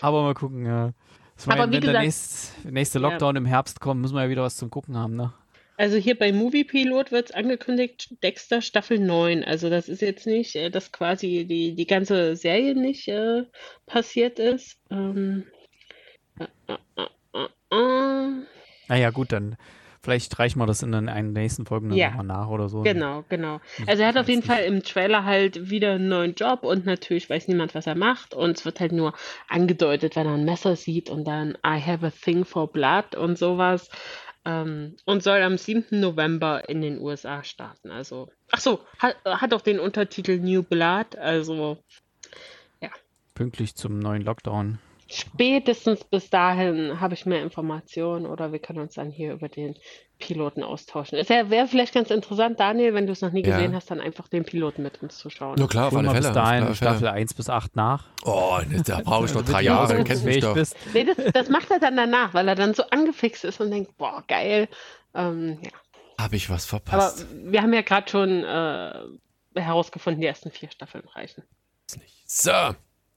Aber mal gucken, ja. Ich Aber meine, wie wenn der gesagt- nächst, nächste Ja. Lockdown im Herbst kommt, müssen wir ja wieder was zum Gucken haben, ne? Also hier bei Movie Pilot wird es angekündigt, Dexter Staffel 9. Also das ist jetzt nicht, äh, dass quasi die, die ganze Serie nicht äh, passiert ist. Ähm, äh, äh, äh, äh, Naja, gut, dann vielleicht reichen wir das in den nächsten Folgen dann Ja. nochmal nach oder so. Genau, genau. Muss Also er hat auf jeden Fall im Trailer halt wieder einen neuen Job und natürlich weiß niemand, was er macht und es wird halt nur angedeutet, wenn er ein Messer sieht und dann I have a thing for blood und sowas ähm, und soll am 7. November in den USA starten. Also, ach so, hat, hat auch den Untertitel New Blood, also Pünktlich zum neuen Lockdown. Spätestens bis dahin habe ich mehr Informationen oder wir können uns dann hier über den Piloten austauschen. Es wäre wär vielleicht ganz interessant, Daniel, wenn du es noch nie Ja. gesehen hast, dann einfach den Piloten mit uns zu schauen. Nur klar, auf alle Fälle. bis dahin alle Fälle. Staffel 1 bis 8 nach. Oh, ne, da brauche ich noch drei Jahre, dann kennst du mich doch. bist. Nee, das, das macht er dann danach, weil er dann so angefixt ist und denkt, boah, geil. Ähm, ja. Habe ich was Aber verpasst? wir haben ja gerade schon äh, herausgefunden, die ersten vier Staffeln reichen. So,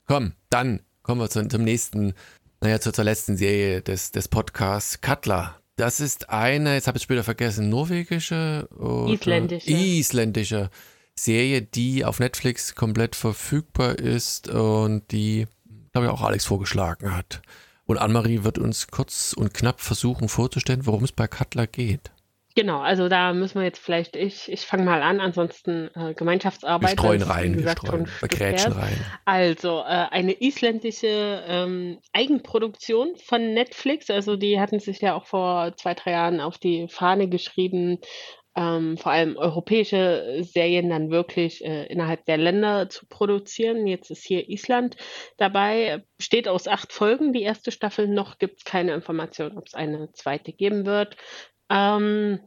komm, dann kommen wir zum, zum nächsten, naja, zur, zur letzten Serie des, des Podcasts, Cutler. Das ist eine, jetzt habe ich es später vergessen, norwegische oder Isländische. isländische Serie, die auf Netflix komplett verfügbar ist und die, glaube ich, auch Alex vorgeschlagen hat. Und Annemarie wird uns kurz und knapp versuchen vorzustellen, worum es bei Cutler geht. Genau, also da müssen wir jetzt vielleicht, ich, ich fange mal an, ansonsten äh, Gemeinschaftsarbeit. Wir streuen rein, wir streuen, wir grätschen rein. Also äh, eine isländische ähm, Eigenproduktion von Netflix, also die hatten sich ja auch vor zwei, drei Jahren auf die Fahne geschrieben, ähm, vor allem europäische Serien dann wirklich äh, innerhalb der Länder zu produzieren. Jetzt ist hier Island dabei, besteht aus acht Folgen, die erste Staffel. Noch gibt es keine Information, ob es eine zweite geben wird. Ähm,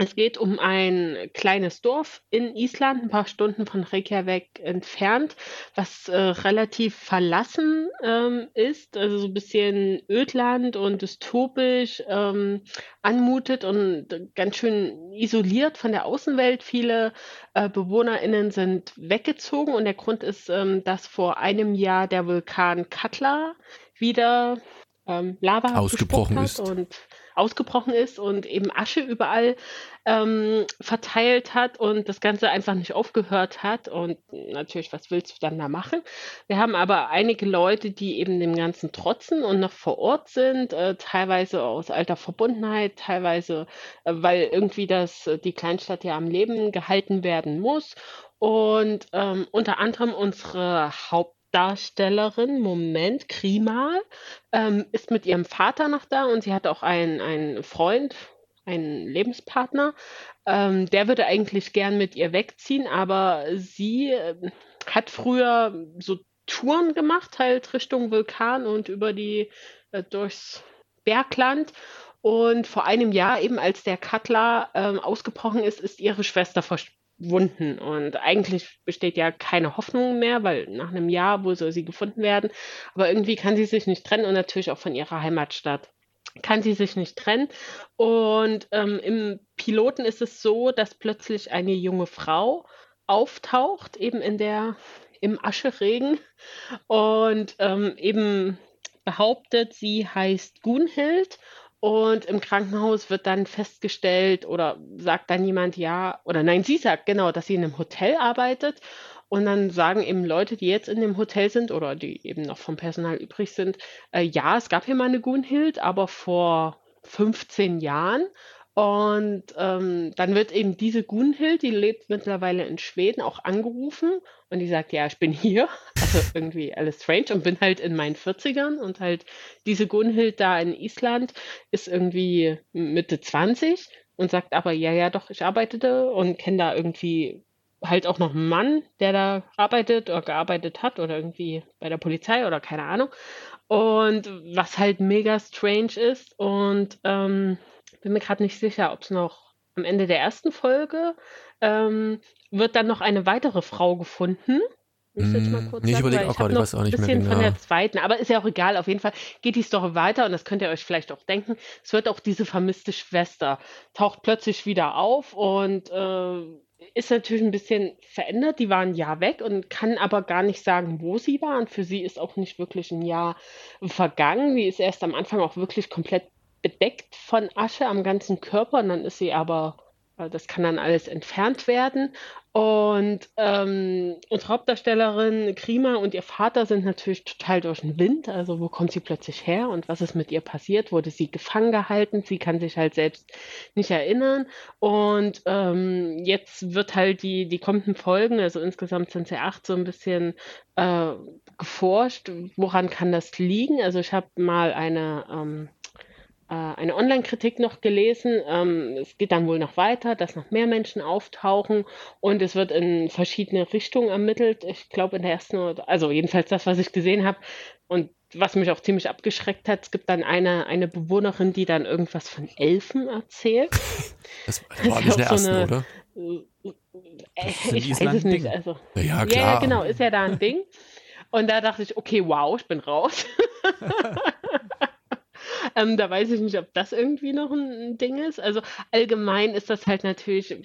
es geht um ein kleines Dorf in Island, ein paar Stunden von Reykjavik entfernt, was äh, relativ verlassen ähm, ist, also so ein bisschen Ödland und dystopisch ähm, anmutet und ganz schön isoliert von der Außenwelt. Viele äh, BewohnerInnen sind weggezogen und der Grund ist, ähm, dass vor einem Jahr der Vulkan Katla wieder ähm, Lava ausgebrochen ist und ausgebrochen ist und eben Asche überall ähm, verteilt hat und das Ganze einfach nicht aufgehört hat. Und natürlich, was willst du dann da machen? Wir haben aber einige Leute, die eben dem Ganzen trotzen und noch vor Ort sind, äh, teilweise aus alter Verbundenheit, teilweise, äh, weil irgendwie das, äh, die Kleinstadt ja am Leben gehalten werden muss. Und ähm, unter anderem unsere Haupt Darstellerin, Moment, Krimal, ähm, ist mit ihrem Vater noch da und sie hat auch einen, einen Freund, einen Lebenspartner. Ähm, der würde eigentlich gern mit ihr wegziehen, aber sie äh, hat früher so Touren gemacht, halt Richtung Vulkan und über die äh, durchs Bergland. Und vor einem Jahr, eben als der Cutler ähm, ausgebrochen ist, ist ihre Schwester verstorben Wunden. Und eigentlich besteht ja keine Hoffnung mehr, weil nach einem Jahr, wo soll sie gefunden werden? Aber irgendwie kann sie sich nicht trennen und natürlich auch von ihrer Heimatstadt kann sie sich nicht trennen. Und ähm, im Piloten ist es so, dass plötzlich eine junge Frau auftaucht, eben in der im Ascheregen und ähm, eben behauptet, sie heißt Gunhild und im Krankenhaus wird dann festgestellt oder sagt dann jemand ja, oder nein, sie sagt genau, dass sie in einem Hotel arbeitet. Und dann sagen eben Leute, die jetzt in dem Hotel sind oder die eben noch vom Personal übrig sind, äh, ja, es gab hier mal eine Gunhild, aber vor 15 Jahren. Und ähm, dann wird eben diese Gunhild, die lebt mittlerweile in Schweden, auch angerufen und die sagt, ja, ich bin hier. Also irgendwie alles strange und bin halt in meinen 40ern und halt diese Gunhild da in Island ist irgendwie Mitte 20 und sagt aber, ja, ja, doch, ich arbeitete und kenne da irgendwie halt auch noch einen Mann, der da arbeitet oder gearbeitet hat oder irgendwie bei der Polizei oder keine Ahnung. Und was halt mega strange ist und ähm, bin mir gerade nicht sicher, ob es noch am Ende der ersten Folge ähm, wird dann noch eine weitere Frau gefunden. Jetzt mal hm, kurz nee, ich überlege auch gerade, ich weiß auch nicht mehr genau. von der zweiten, aber ist ja auch egal. Auf jeden Fall geht die Story weiter und das könnt ihr euch vielleicht auch denken. Es wird auch diese vermisste Schwester taucht plötzlich wieder auf und äh, ist natürlich ein bisschen verändert. Die war ein Jahr weg und kann aber gar nicht sagen, wo sie war. Und für sie ist auch nicht wirklich ein Jahr vergangen. Sie ist erst am Anfang auch wirklich komplett bedeckt von Asche am ganzen Körper und dann ist sie aber, das kann dann alles entfernt werden. Und ähm, unsere Hauptdarstellerin Krima und ihr Vater sind natürlich total durch den Wind. Also wo kommt sie plötzlich her und was ist mit ihr passiert? Wurde sie gefangen gehalten? Sie kann sich halt selbst nicht erinnern. Und ähm, jetzt wird halt die, die kommenden Folgen, also insgesamt sind sie acht, so ein bisschen äh, geforscht. Woran kann das liegen? Also ich habe mal eine ähm, äh, eine Online-Kritik noch gelesen. Ähm, es geht dann wohl noch weiter, dass noch mehr Menschen auftauchen und es wird in verschiedene Richtungen ermittelt. Ich glaube in der ersten, also jedenfalls das, was ich gesehen habe und was mich auch ziemlich abgeschreckt hat, es gibt dann eine, eine Bewohnerin, die dann irgendwas von Elfen erzählt. Das war nicht der erste, eine, oder? Äh, ich weiß es nicht. Also, ja, klar. Ja, genau, ist ja da ein Ding. Und da dachte ich, okay, wow, ich bin raus. Ähm, da weiß ich nicht, ob das irgendwie noch ein Ding ist. Also allgemein ist das halt natürlich, äh,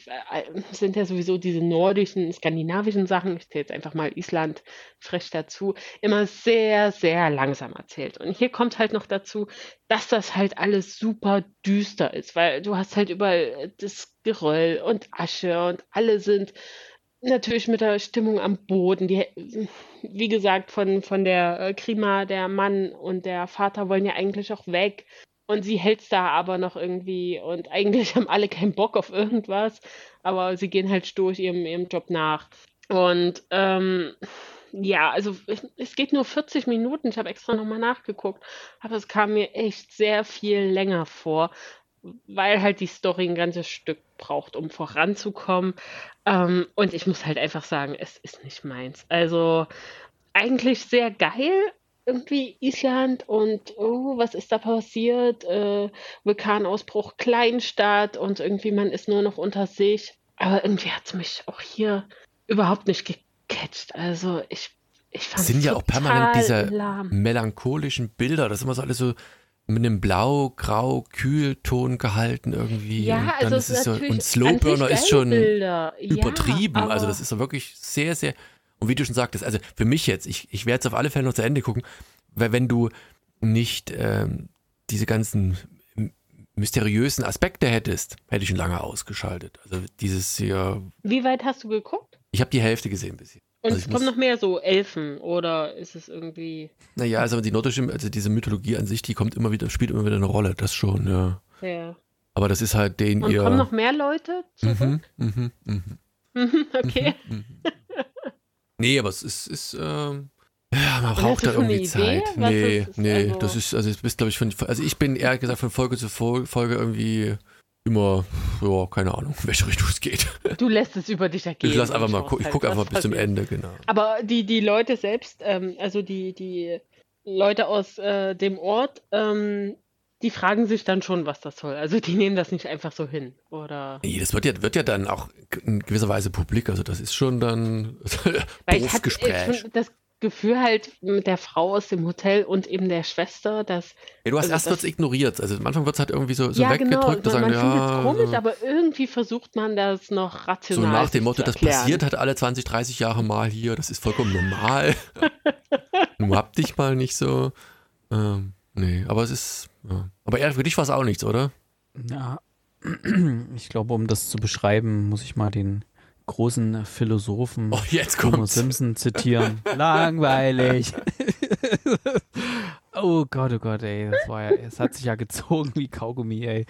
sind ja sowieso diese nordischen, skandinavischen Sachen, ich zähle jetzt einfach mal Island frech dazu, immer sehr, sehr langsam erzählt. Und hier kommt halt noch dazu, dass das halt alles super düster ist, weil du hast halt überall das Geröll und Asche und alle sind natürlich mit der Stimmung am Boden. Die, wie gesagt, von, von der äh, Krima, der Mann und der Vater wollen ja eigentlich auch weg. Und sie hält da aber noch irgendwie. Und eigentlich haben alle keinen Bock auf irgendwas. Aber sie gehen halt durch ihrem, ihrem Job nach. Und ähm, ja, also es geht nur 40 Minuten. Ich habe extra nochmal nachgeguckt. Aber es kam mir echt sehr viel länger vor, weil halt die Story ein ganzes Stück braucht, um voranzukommen. Ähm, und ich muss halt einfach sagen, es ist nicht meins. Also eigentlich sehr geil, irgendwie Island und oh, was ist da passiert? Äh, Vulkanausbruch, Kleinstadt und irgendwie man ist nur noch unter sich. Aber irgendwie hat es mich auch hier überhaupt nicht gecatcht. Also ich, ich fand es sind ja auch permanent diese lahm. melancholischen Bilder. Das ist immer so alles so mit einem Blau-Grau Kühlton gehalten irgendwie. Ja, und also ist es so, und Slowburner ist schon Bilder. übertrieben. Ja, also das ist so wirklich sehr, sehr. Und wie du schon sagtest, also für mich jetzt, ich, ich werde es auf alle Fälle noch zu Ende gucken, weil wenn du nicht ähm, diese ganzen mysteriösen Aspekte hättest, hätte ich schon lange ausgeschaltet. Also dieses hier. Wie weit hast du geguckt? Ich habe die Hälfte gesehen bisher. Und also es kommen noch mehr so Elfen oder ist es irgendwie. Naja, also die nordische, also diese Mythologie an sich, die kommt immer wieder, spielt immer wieder eine Rolle, das schon, ja. Ja. Aber das ist halt den Und ihr. kommen noch mehr Leute? Mhm, mhm, mhm. mhm okay. Mhm, mhm. nee, aber es ist, ist ähm, ja, man braucht da irgendwie Zeit. nee, ist, nee, also das ist, also ich bist, glaube ich, von, also ich bin ehrlich gesagt von Folge zu Folge irgendwie immer, ja, keine Ahnung, in welche Richtung es geht. Du lässt es über dich ergehen. Ich lass einfach mal, ich gucke halt einfach bis zum Ende, genau. Aber die, die Leute selbst, ähm, also die, die Leute aus äh, dem Ort, ähm, die fragen sich dann schon, was das soll. Also die nehmen das nicht einfach so hin, oder? Nee, das wird ja, wird ja dann auch in gewisser Weise publik. Also das ist schon dann Berufsgespräch. Hatte, das Gefühl halt mit der Frau aus dem Hotel und eben der Schwester, dass. Ja, du hast also erst kurz ignoriert. Also am Anfang wird es halt irgendwie so, so ja, weggedrückt. Genau. Man, man findet es komisch, aber irgendwie versucht man das noch rational. So nach dem Motto, das passiert halt alle 20, 30 Jahre mal hier, das ist vollkommen normal. du hab dich mal nicht so. Ähm, nee, aber es ist. Ja. Aber eher für dich war es auch nichts, oder? Ja. Ich glaube, um das zu beschreiben, muss ich mal den großen Philosophen oh, jetzt Homer Simpson zitieren. Langweilig. oh Gott, oh Gott, ey, das war ja, es hat sich ja gezogen wie Kaugummi, ey.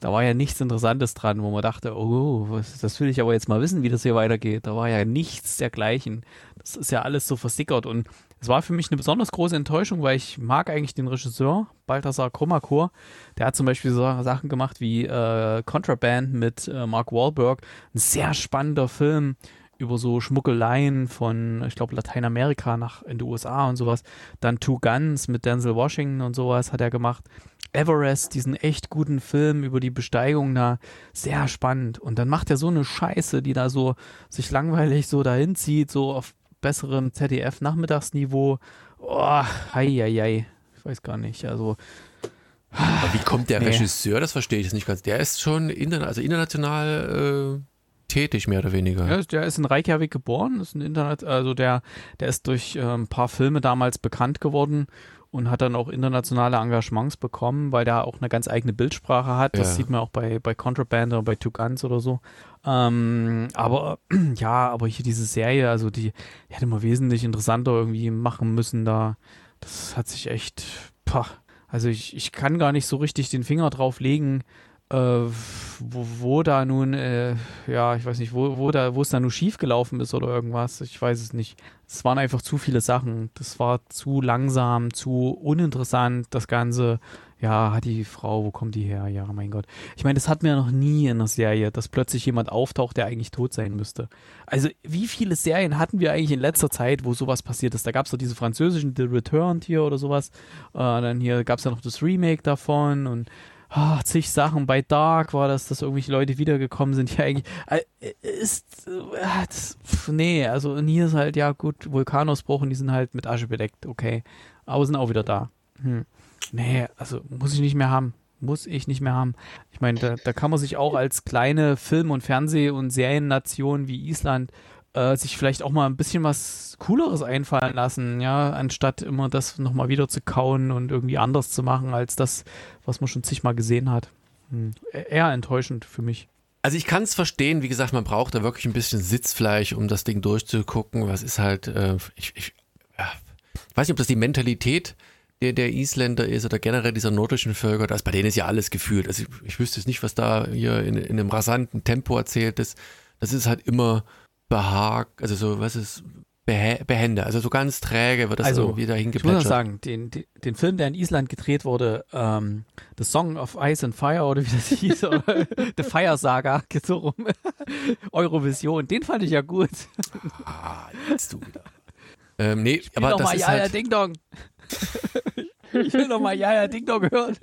Da war ja nichts Interessantes dran, wo man dachte, oh, was, das will ich aber jetzt mal wissen, wie das hier weitergeht. Da war ja nichts dergleichen. Das ist ja alles so versickert und es war für mich eine besonders große Enttäuschung, weil ich mag eigentlich den Regisseur, Balthasar Krummakor. Der hat zum Beispiel so Sachen gemacht wie äh, Contraband mit äh, Mark Wahlberg. Ein sehr spannender Film über so Schmuggeleien von, ich glaube, Lateinamerika nach in die USA und sowas. Dann Two Guns mit Denzel Washington und sowas hat er gemacht. Everest, diesen echt guten Film über die Besteigung da, sehr spannend. Und dann macht er so eine Scheiße, die da so sich langweilig so dahin zieht, so auf besserem ZDF-Nachmittagsniveau. Oh, hei, hei, hei. Ich weiß gar nicht. Also. Aber wie kommt der nee. Regisseur? Das verstehe ich jetzt nicht ganz. Der ist schon interna also international äh, tätig, mehr oder weniger. Ja, der ist in Reykjavik geboren, ist ein Internet, also der, der ist durch äh, ein paar Filme damals bekannt geworden und hat dann auch internationale Engagements bekommen, weil der auch eine ganz eigene Bildsprache hat. Das ja. sieht man auch bei, bei Contraband oder bei Two Guns oder so. Ähm, aber ja, aber hier diese Serie, also die, die hätte man wesentlich interessanter irgendwie machen müssen da. Das hat sich echt, pah, also ich, ich kann gar nicht so richtig den Finger drauf legen, äh, wo, wo, da nun, äh, ja, ich weiß nicht, wo, wo da, wo es da nun schief gelaufen ist oder irgendwas. Ich weiß es nicht. Es waren einfach zu viele Sachen. Das war zu langsam, zu uninteressant, das Ganze. Ja, die Frau, wo kommt die her? Ja, mein Gott. Ich meine, das hatten wir noch nie in der Serie, dass plötzlich jemand auftaucht, der eigentlich tot sein müsste. Also, wie viele Serien hatten wir eigentlich in letzter Zeit, wo sowas passiert ist? Da gab es doch diese französischen The Returned hier oder sowas. Äh, dann hier gab es ja noch das Remake davon und oh, zig Sachen. Bei Dark war das, dass irgendwelche Leute wiedergekommen sind, die eigentlich äh, ist, äh, das, pf, nee, also und hier ist halt, ja gut, Vulkanausbruch und die sind halt mit Asche bedeckt, okay. Aber sind auch wieder da. Hm. Nee, also muss ich nicht mehr haben. Muss ich nicht mehr haben. Ich meine, da, da kann man sich auch als kleine Film- und Fernseh- und Seriennation wie Island äh, sich vielleicht auch mal ein bisschen was Cooleres einfallen lassen, ja, anstatt immer das nochmal wieder zu kauen und irgendwie anders zu machen als das, was man schon zigmal gesehen hat. Hm. E-, eher enttäuschend für mich. Also ich kann es verstehen, wie gesagt, man braucht da wirklich ein bisschen Sitzfleisch, um das Ding durchzugucken. Was ist halt, äh, ich, ich, ich weiß nicht, ob das die Mentalität der, der Isländer ist oder generell dieser nordischen Völker, das bei denen ist ja alles gefühlt. Also ich, ich wüsste jetzt nicht, was da hier in, in einem rasanten Tempo erzählt ist. Das ist halt immer behagt, also so, was ist, behä- behende, also so ganz träge wird das Also, irgendwie dahin Ich muss noch sagen, den, den, den Film, der in Island gedreht wurde, ähm, The Song of Ice and Fire oder wie das hieß, oder The Fire Saga, geht so rum, Eurovision, den fand ich ja gut. Ah, jetzt du wieder. Ähm, nee, Ich will aber das mal ist Ja, ja, halt, Ding Dong. ich will noch mal Ja, ja, Ding Dong hören.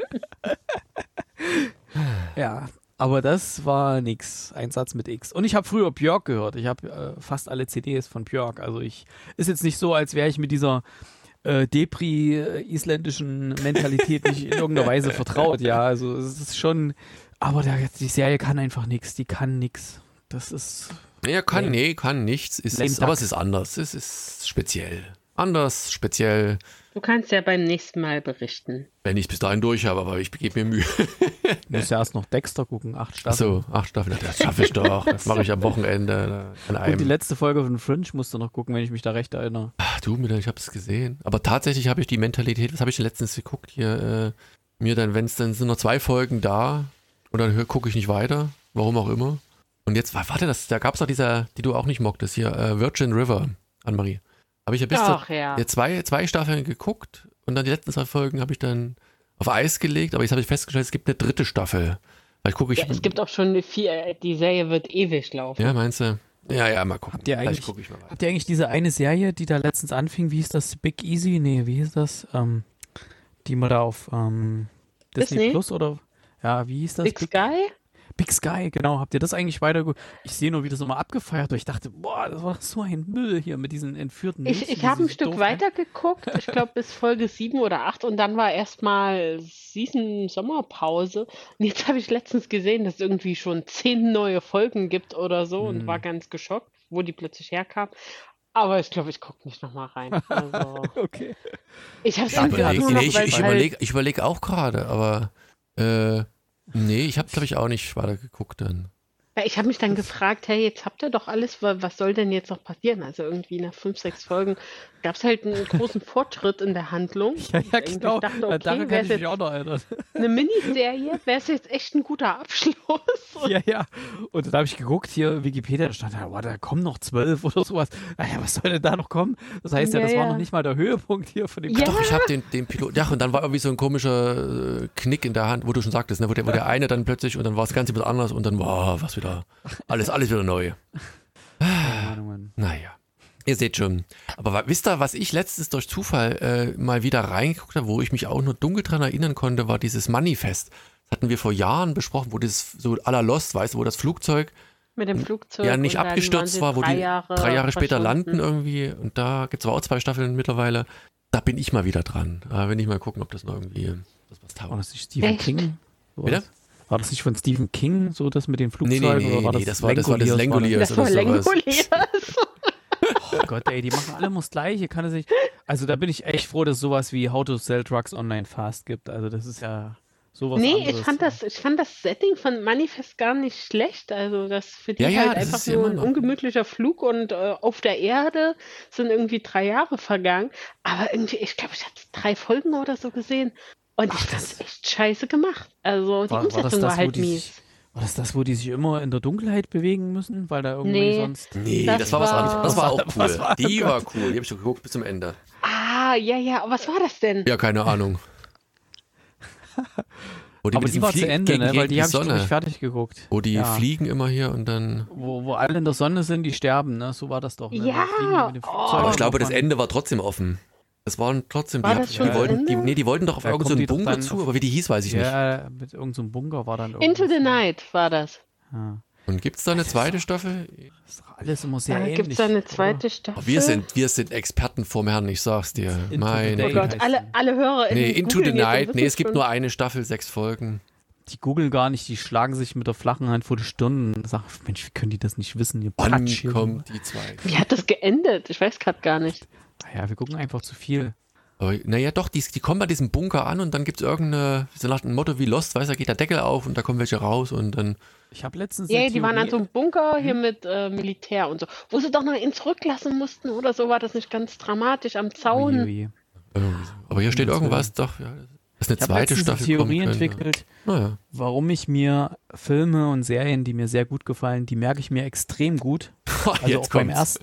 ja, aber das war nix. Ein Satz mit X. Und ich habe früher Björk gehört. Ich habe äh, fast alle CDs von Björk. Also ich ist jetzt nicht so, als wäre ich mit dieser äh, Depri-isländischen Mentalität nicht in irgendeiner Weise vertraut. Ja, also es ist schon. Aber der, die Serie kann einfach nix. Die kann nix. Das ist. ja, kann, nee, kann nichts, ist, aber es ist anders, es ist speziell. Anders, speziell, Du kannst ja beim nächsten Mal berichten. wenn ich es bis dahin durch habe, aber ich gebe mir Mühe. Ich muss ja erst noch Dexter gucken. Acht Staffeln. Achso, acht Staffeln, das schaffe ich doch. Das mache ich am Wochenende an Und die einem. letzte Folge von Fringe musst du noch gucken, wenn ich mich da recht erinnere. Ach, du, Mittag, ich habe es gesehen. Aber tatsächlich habe ich die Mentalität, was habe ich denn letztens geguckt hier, äh, mir dann, wenn es dann sind noch zwei Folgen da und dann gucke ich nicht weiter, warum auch immer. Und jetzt, wa- warte, das, da gab es doch dieser, die du auch nicht mochtest, hier, äh, Virgin River, Anne-Marie. Habe ich ja bis ja. ja, zwei, zwei Staffeln geguckt und dann die letzten zwei Folgen habe ich dann auf Eis gelegt, aber jetzt habe ich festgestellt, es gibt eine dritte Staffel. Vielleicht gucke ich. ja. Es gibt auch schon eine vier, die Serie wird ewig laufen. Ja, meinst du? Ja, ja, mal gucken. Habt ihr eigentlich- gucke ich mal weiter. Habt ihr eigentlich diese eine Serie, die da letztens anfing, wie hieß das? Big Easy? Nee, wie hieß das? Ähm, die man da auf ähm, Disney, Disney? Plus oder ja, wie hieß das? Big Sky? Big Sky, genau. Habt ihr das eigentlich weiter? Ich sehe nur, wie das immer abgefeiert wird. Ich dachte, boah, das war so ein Müll hier mit diesen entführten Ich, Mädchen, ich die habe so ein Stück doof- weiter geguckt, ich glaube bis Folge 7 oder 8 und dann war erstmal Season Sommerpause. Und jetzt habe ich letztens gesehen, dass es irgendwie schon zehn neue Folgen gibt oder so und Hm. war ganz geschockt, wo die plötzlich herkam. Aber ich glaube, ich gucke nicht nochmal rein. Also, Okay. ich habe es Ich Ja, überlege nee, ich, weil ich es halt, ich überleg auch gerade, aber äh, nee, ich habe, glaube ich, auch nicht weiter geguckt dann. Ja, ich habe mich dann gefragt, hey, jetzt habt ihr doch alles, wa- was soll denn jetzt noch passieren? Also irgendwie nach fünf, sechs Folgen gab es halt einen großen Fortschritt in der Handlung. Ja, ja, genau. dachte, Daran okay, kann wäre ich mich auch noch erinnern. eine Miniserie, wäre es jetzt echt ein guter Abschluss. Ja, ja. Und dann habe ich geguckt, hier Wikipedia, da stand da, boah, da kommen noch zwölf oder sowas. Naja, was soll denn da noch kommen? Das heißt ja, Ja, das war ja. noch nicht mal der Höhepunkt hier von dem Ja. Doch, ich habe den, den Pilot. Ja, und dann war irgendwie so ein komischer äh, Knick in der Hand, wo du schon sagtest, ne, wo, der, wo der eine dann plötzlich und dann war es ganz wieder anders und dann war was wieder. Alles, alles wieder neu. Keine Ahnung, Mann. Naja. Ihr seht schon. Aber wisst ihr, was ich letztens durch Zufall äh, mal wieder reingeguckt habe, wo ich mich auch nur dunkel dran erinnern konnte, war dieses Manifest. Das hatten wir vor Jahren besprochen, wo das so à la Lost, weißt du, wo das Flugzeug Mit dem Flugzeug. ja nicht abgestürzt war, wo die Jahre drei Jahre später landen irgendwie. Und da gibt es aber auch zwei Staffeln mittlerweile. Da bin ich mal wieder dran. Da will ich mal gucken, ob das noch irgendwie das was War taugt. das nicht Stephen Echt? King? Bitte? War das nicht von Stephen King, so das mit den Nee, Flugzeugen? nee, nee, oder war nee, das war das, war das Langoliers? Langoliers Das war oder sowas. Oh Gott, ey, die machen alle immer das Gleiche. Kann es nicht. Also da bin ich echt froh, dass es sowas wie How to Sell Drugs Online Fast gibt. Also das ist ja sowas Nee, anderes. ich fand, das, ich fand das Setting von Manifest gar nicht schlecht. Also das für die Ja, ja, halt das einfach ist ja nur immer ein ungemütlicher Flug und äh, auf der Erde sind irgendwie drei Jahre vergangen. Aber irgendwie, ich glaube, ich habe drei Folgen oder so gesehen. Und ich fand es echt scheiße gemacht. Also die War, war das Umsetzung war, das, wo halt die mies. sich, war das das, wo die sich immer in der Dunkelheit bewegen müssen, weil da irgendwie Nee. sonst. Nee, Das das, war was war- anderes. Das war auch cool. Was war- die oh war cool. Die habe ich so geguckt bis zum Ende. Ah, ja, ja. Aber was war das denn? Ja, keine Ahnung. Wo Aber mit die diesem war zu Fliegen Ende, gegen- ne? weil gegen die habe ich ich fertig geguckt. Wo die Ja. fliegen immer hier und dann. Wo, wo alle in der Sonne sind, die sterben, ne? So war das doch. Ne? Ja, die oh. Aber ich glaube, das Ende war trotzdem offen. Das waren trotzdem. War die, das schon die wollten, die, Ende? nee, die wollten doch auf Da irgendeinen doch Bunker zu, aber wie die hieß, weiß ich nicht. Ja, mit irgendeinem Bunker war dann Into the? Night war das. Ja. Und gibt es da eine zweite Staffel? Das ist doch alles immer sehr Da ähnlich. gibt es eine oder? zweite Staffel. Oh, wir, sind, wir sind Experten vorm Herrn, ich sag's dir. Into Meine. Oh Gott, alle, alle Hörer Nee, Into the Night. Nee, es gibt schon. nur eine Staffel, sechs Folgen. Die googeln gar nicht, die schlagen sich mit der flachen Hand vor die Stirn und sagen, Mensch, wie können die das nicht wissen? Ihr Wann Patsch hier. kommt die zweite? Wie hat das geendet? Ich weiß gerade gar nicht. Ja, wir gucken einfach zu viel. Aber naja, doch, die, die kommen bei diesem Bunker an und dann gibt es irgendeine, so nach dem Motto wie Lost, weißt du, da geht der Deckel auf und da kommen welche raus und dann. Ich habe letztens. Ja, eine die waren an so einem Bunker hier mit äh, Militär und so. Wo sie doch noch ihn zurücklassen mussten oder so, war das nicht ganz dramatisch am Zaun. Ui, ui. Aber hier steht irgendwas, doch, ja. Das ist eine Ich habe zweite eine Staffel. Theorie kommen könnte. entwickelt, Naja. warum ich mir Filme und Serien, die mir sehr gut gefallen, die merke ich mir extrem gut. Also Jetzt auch beim, kommt's. erst,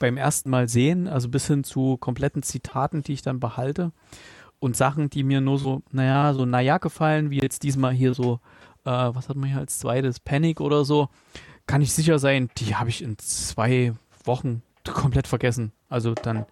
beim ersten Mal sehen, also bis hin zu kompletten Zitaten, die ich dann behalte. Und Sachen, die mir nur so, naja, so naja gefallen, wie jetzt diesmal hier so, äh, was hat man hier als zweites, Panic oder so, kann ich sicher sein, die habe ich in zwei Wochen komplett vergessen. Also dann.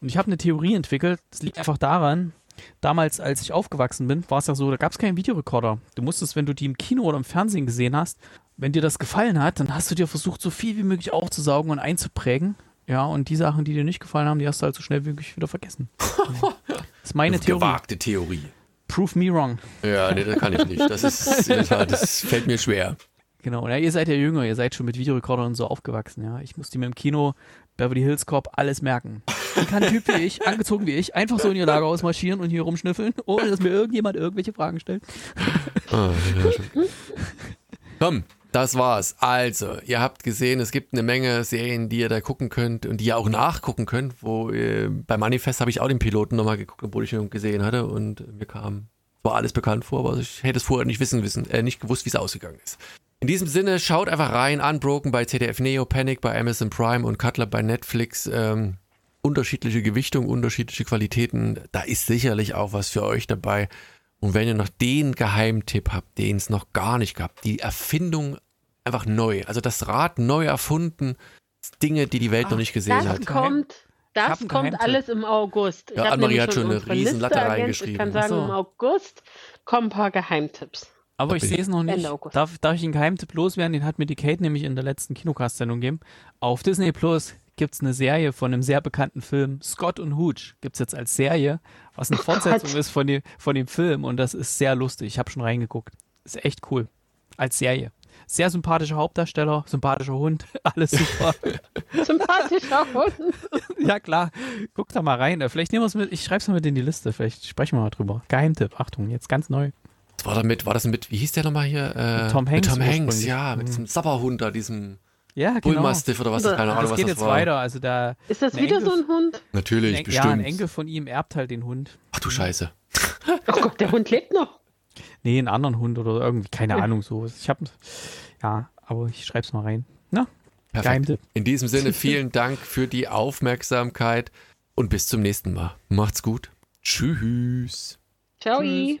Und ich habe eine Theorie entwickelt, das liegt einfach daran, damals, als ich aufgewachsen bin, war es ja so, da gab es keinen Videorekorder. Du musstest, wenn du die im Kino oder im Fernsehen gesehen hast, wenn dir das gefallen hat, dann hast du dir versucht, so viel wie möglich aufzusaugen und einzuprägen. Ja, und die Sachen, die dir nicht gefallen haben, die hast du halt so schnell wie möglich wieder vergessen. Das ist meine Theorie. Gewagte Theorie. Prove me wrong. Ja, nee, das kann ich nicht. Das ist, in der Tat, das fällt mir schwer. Genau, ja, ihr seid ja jünger, ihr seid schon mit Videorekordern und so aufgewachsen, ja. Ich musste mir im Kino Beverly Hills Cop alles merken. Wie kann ein Typ wie ich, angezogen wie ich, einfach so in ihr Lagerhaus marschieren und hier rumschnüffeln, ohne dass mir irgendjemand irgendwelche Fragen stellt? Ah. Komm, das war's. Also, ihr habt gesehen, es gibt eine Menge Serien, die ihr da gucken könnt und die ihr auch nachgucken könnt. Wo äh, bei Manifest habe ich auch den Piloten nochmal geguckt, obwohl ich ihn gesehen hatte und mir kam zwar alles bekannt vor, aber ich hätte es vorher nicht wissen wissen, äh, nicht gewusst, wie es ausgegangen ist. In diesem Sinne, schaut einfach rein, Unbroken bei ZDF Neo, Panic bei Amazon Prime und Cutler bei Netflix. Ähm, unterschiedliche Gewichtung, unterschiedliche Qualitäten. Da ist sicherlich auch was für euch dabei. Und wenn ihr noch den Geheimtipp habt, den es noch gar nicht gab, die Erfindung einfach neu, also das Rad neu erfunden, Dinge, die die Welt noch nicht gesehen Das hat. Kommt, das kommt alles im August. Ich Ja, Annemarie hat schon eine riesen Liste Latte reingeschrieben. Ich kann Ach sagen, so. im August kommen ein paar Geheimtipps. Aber ich sehe es noch nicht. Ende August. Darf, darf ich einen Geheimtipp loswerden? Den hat mir die Kate nämlich in der letzten Kinocast-Sendung gegeben. Auf Disney Plus gibt es eine Serie von einem sehr bekannten Film, Scott und Hooch, gibt es jetzt als Serie, was eine Oh Fortsetzung ist von dem, von dem Film und das ist sehr lustig. Ich habe schon reingeguckt. Ist echt cool. Als Serie. Sehr sympathischer Hauptdarsteller, sympathischer Hund, alles super. Sympathischer Hund. ja klar, guck da mal rein. Vielleicht nehmen wir es mit, ich schreibe es mal mit in die Liste, vielleicht sprechen wir mal drüber. Geheimtipp, Achtung, jetzt ganz neu. Was war damit? War das mit, wie hieß der nochmal hier? Äh, Mit Tom Hanks Mit Tom Hanks, ja, mit Mhm. diesem Sabberhund da, diesem Ja, genau. Bullmastiff oder was, Das keine Ahnung, Das was geht das jetzt war. weiter. Also da Ist das wieder Enkel- so ein Hund? Natürlich, ein, bestimmt. ja, ein Enkel von ihm erbt halt den Hund. Ach du Scheiße. Oh Gott, der Hund lebt noch. Nee, einen anderen Hund oder irgendwie, keine Ahnung, so. Ich hab, ja, aber ich schreib's mal rein. Na, Perfekt. Geheimtipp. In diesem Sinne, vielen Dank für die Aufmerksamkeit und bis zum nächsten Mal. Macht's gut. Tschüss. Ciao. Tschüss.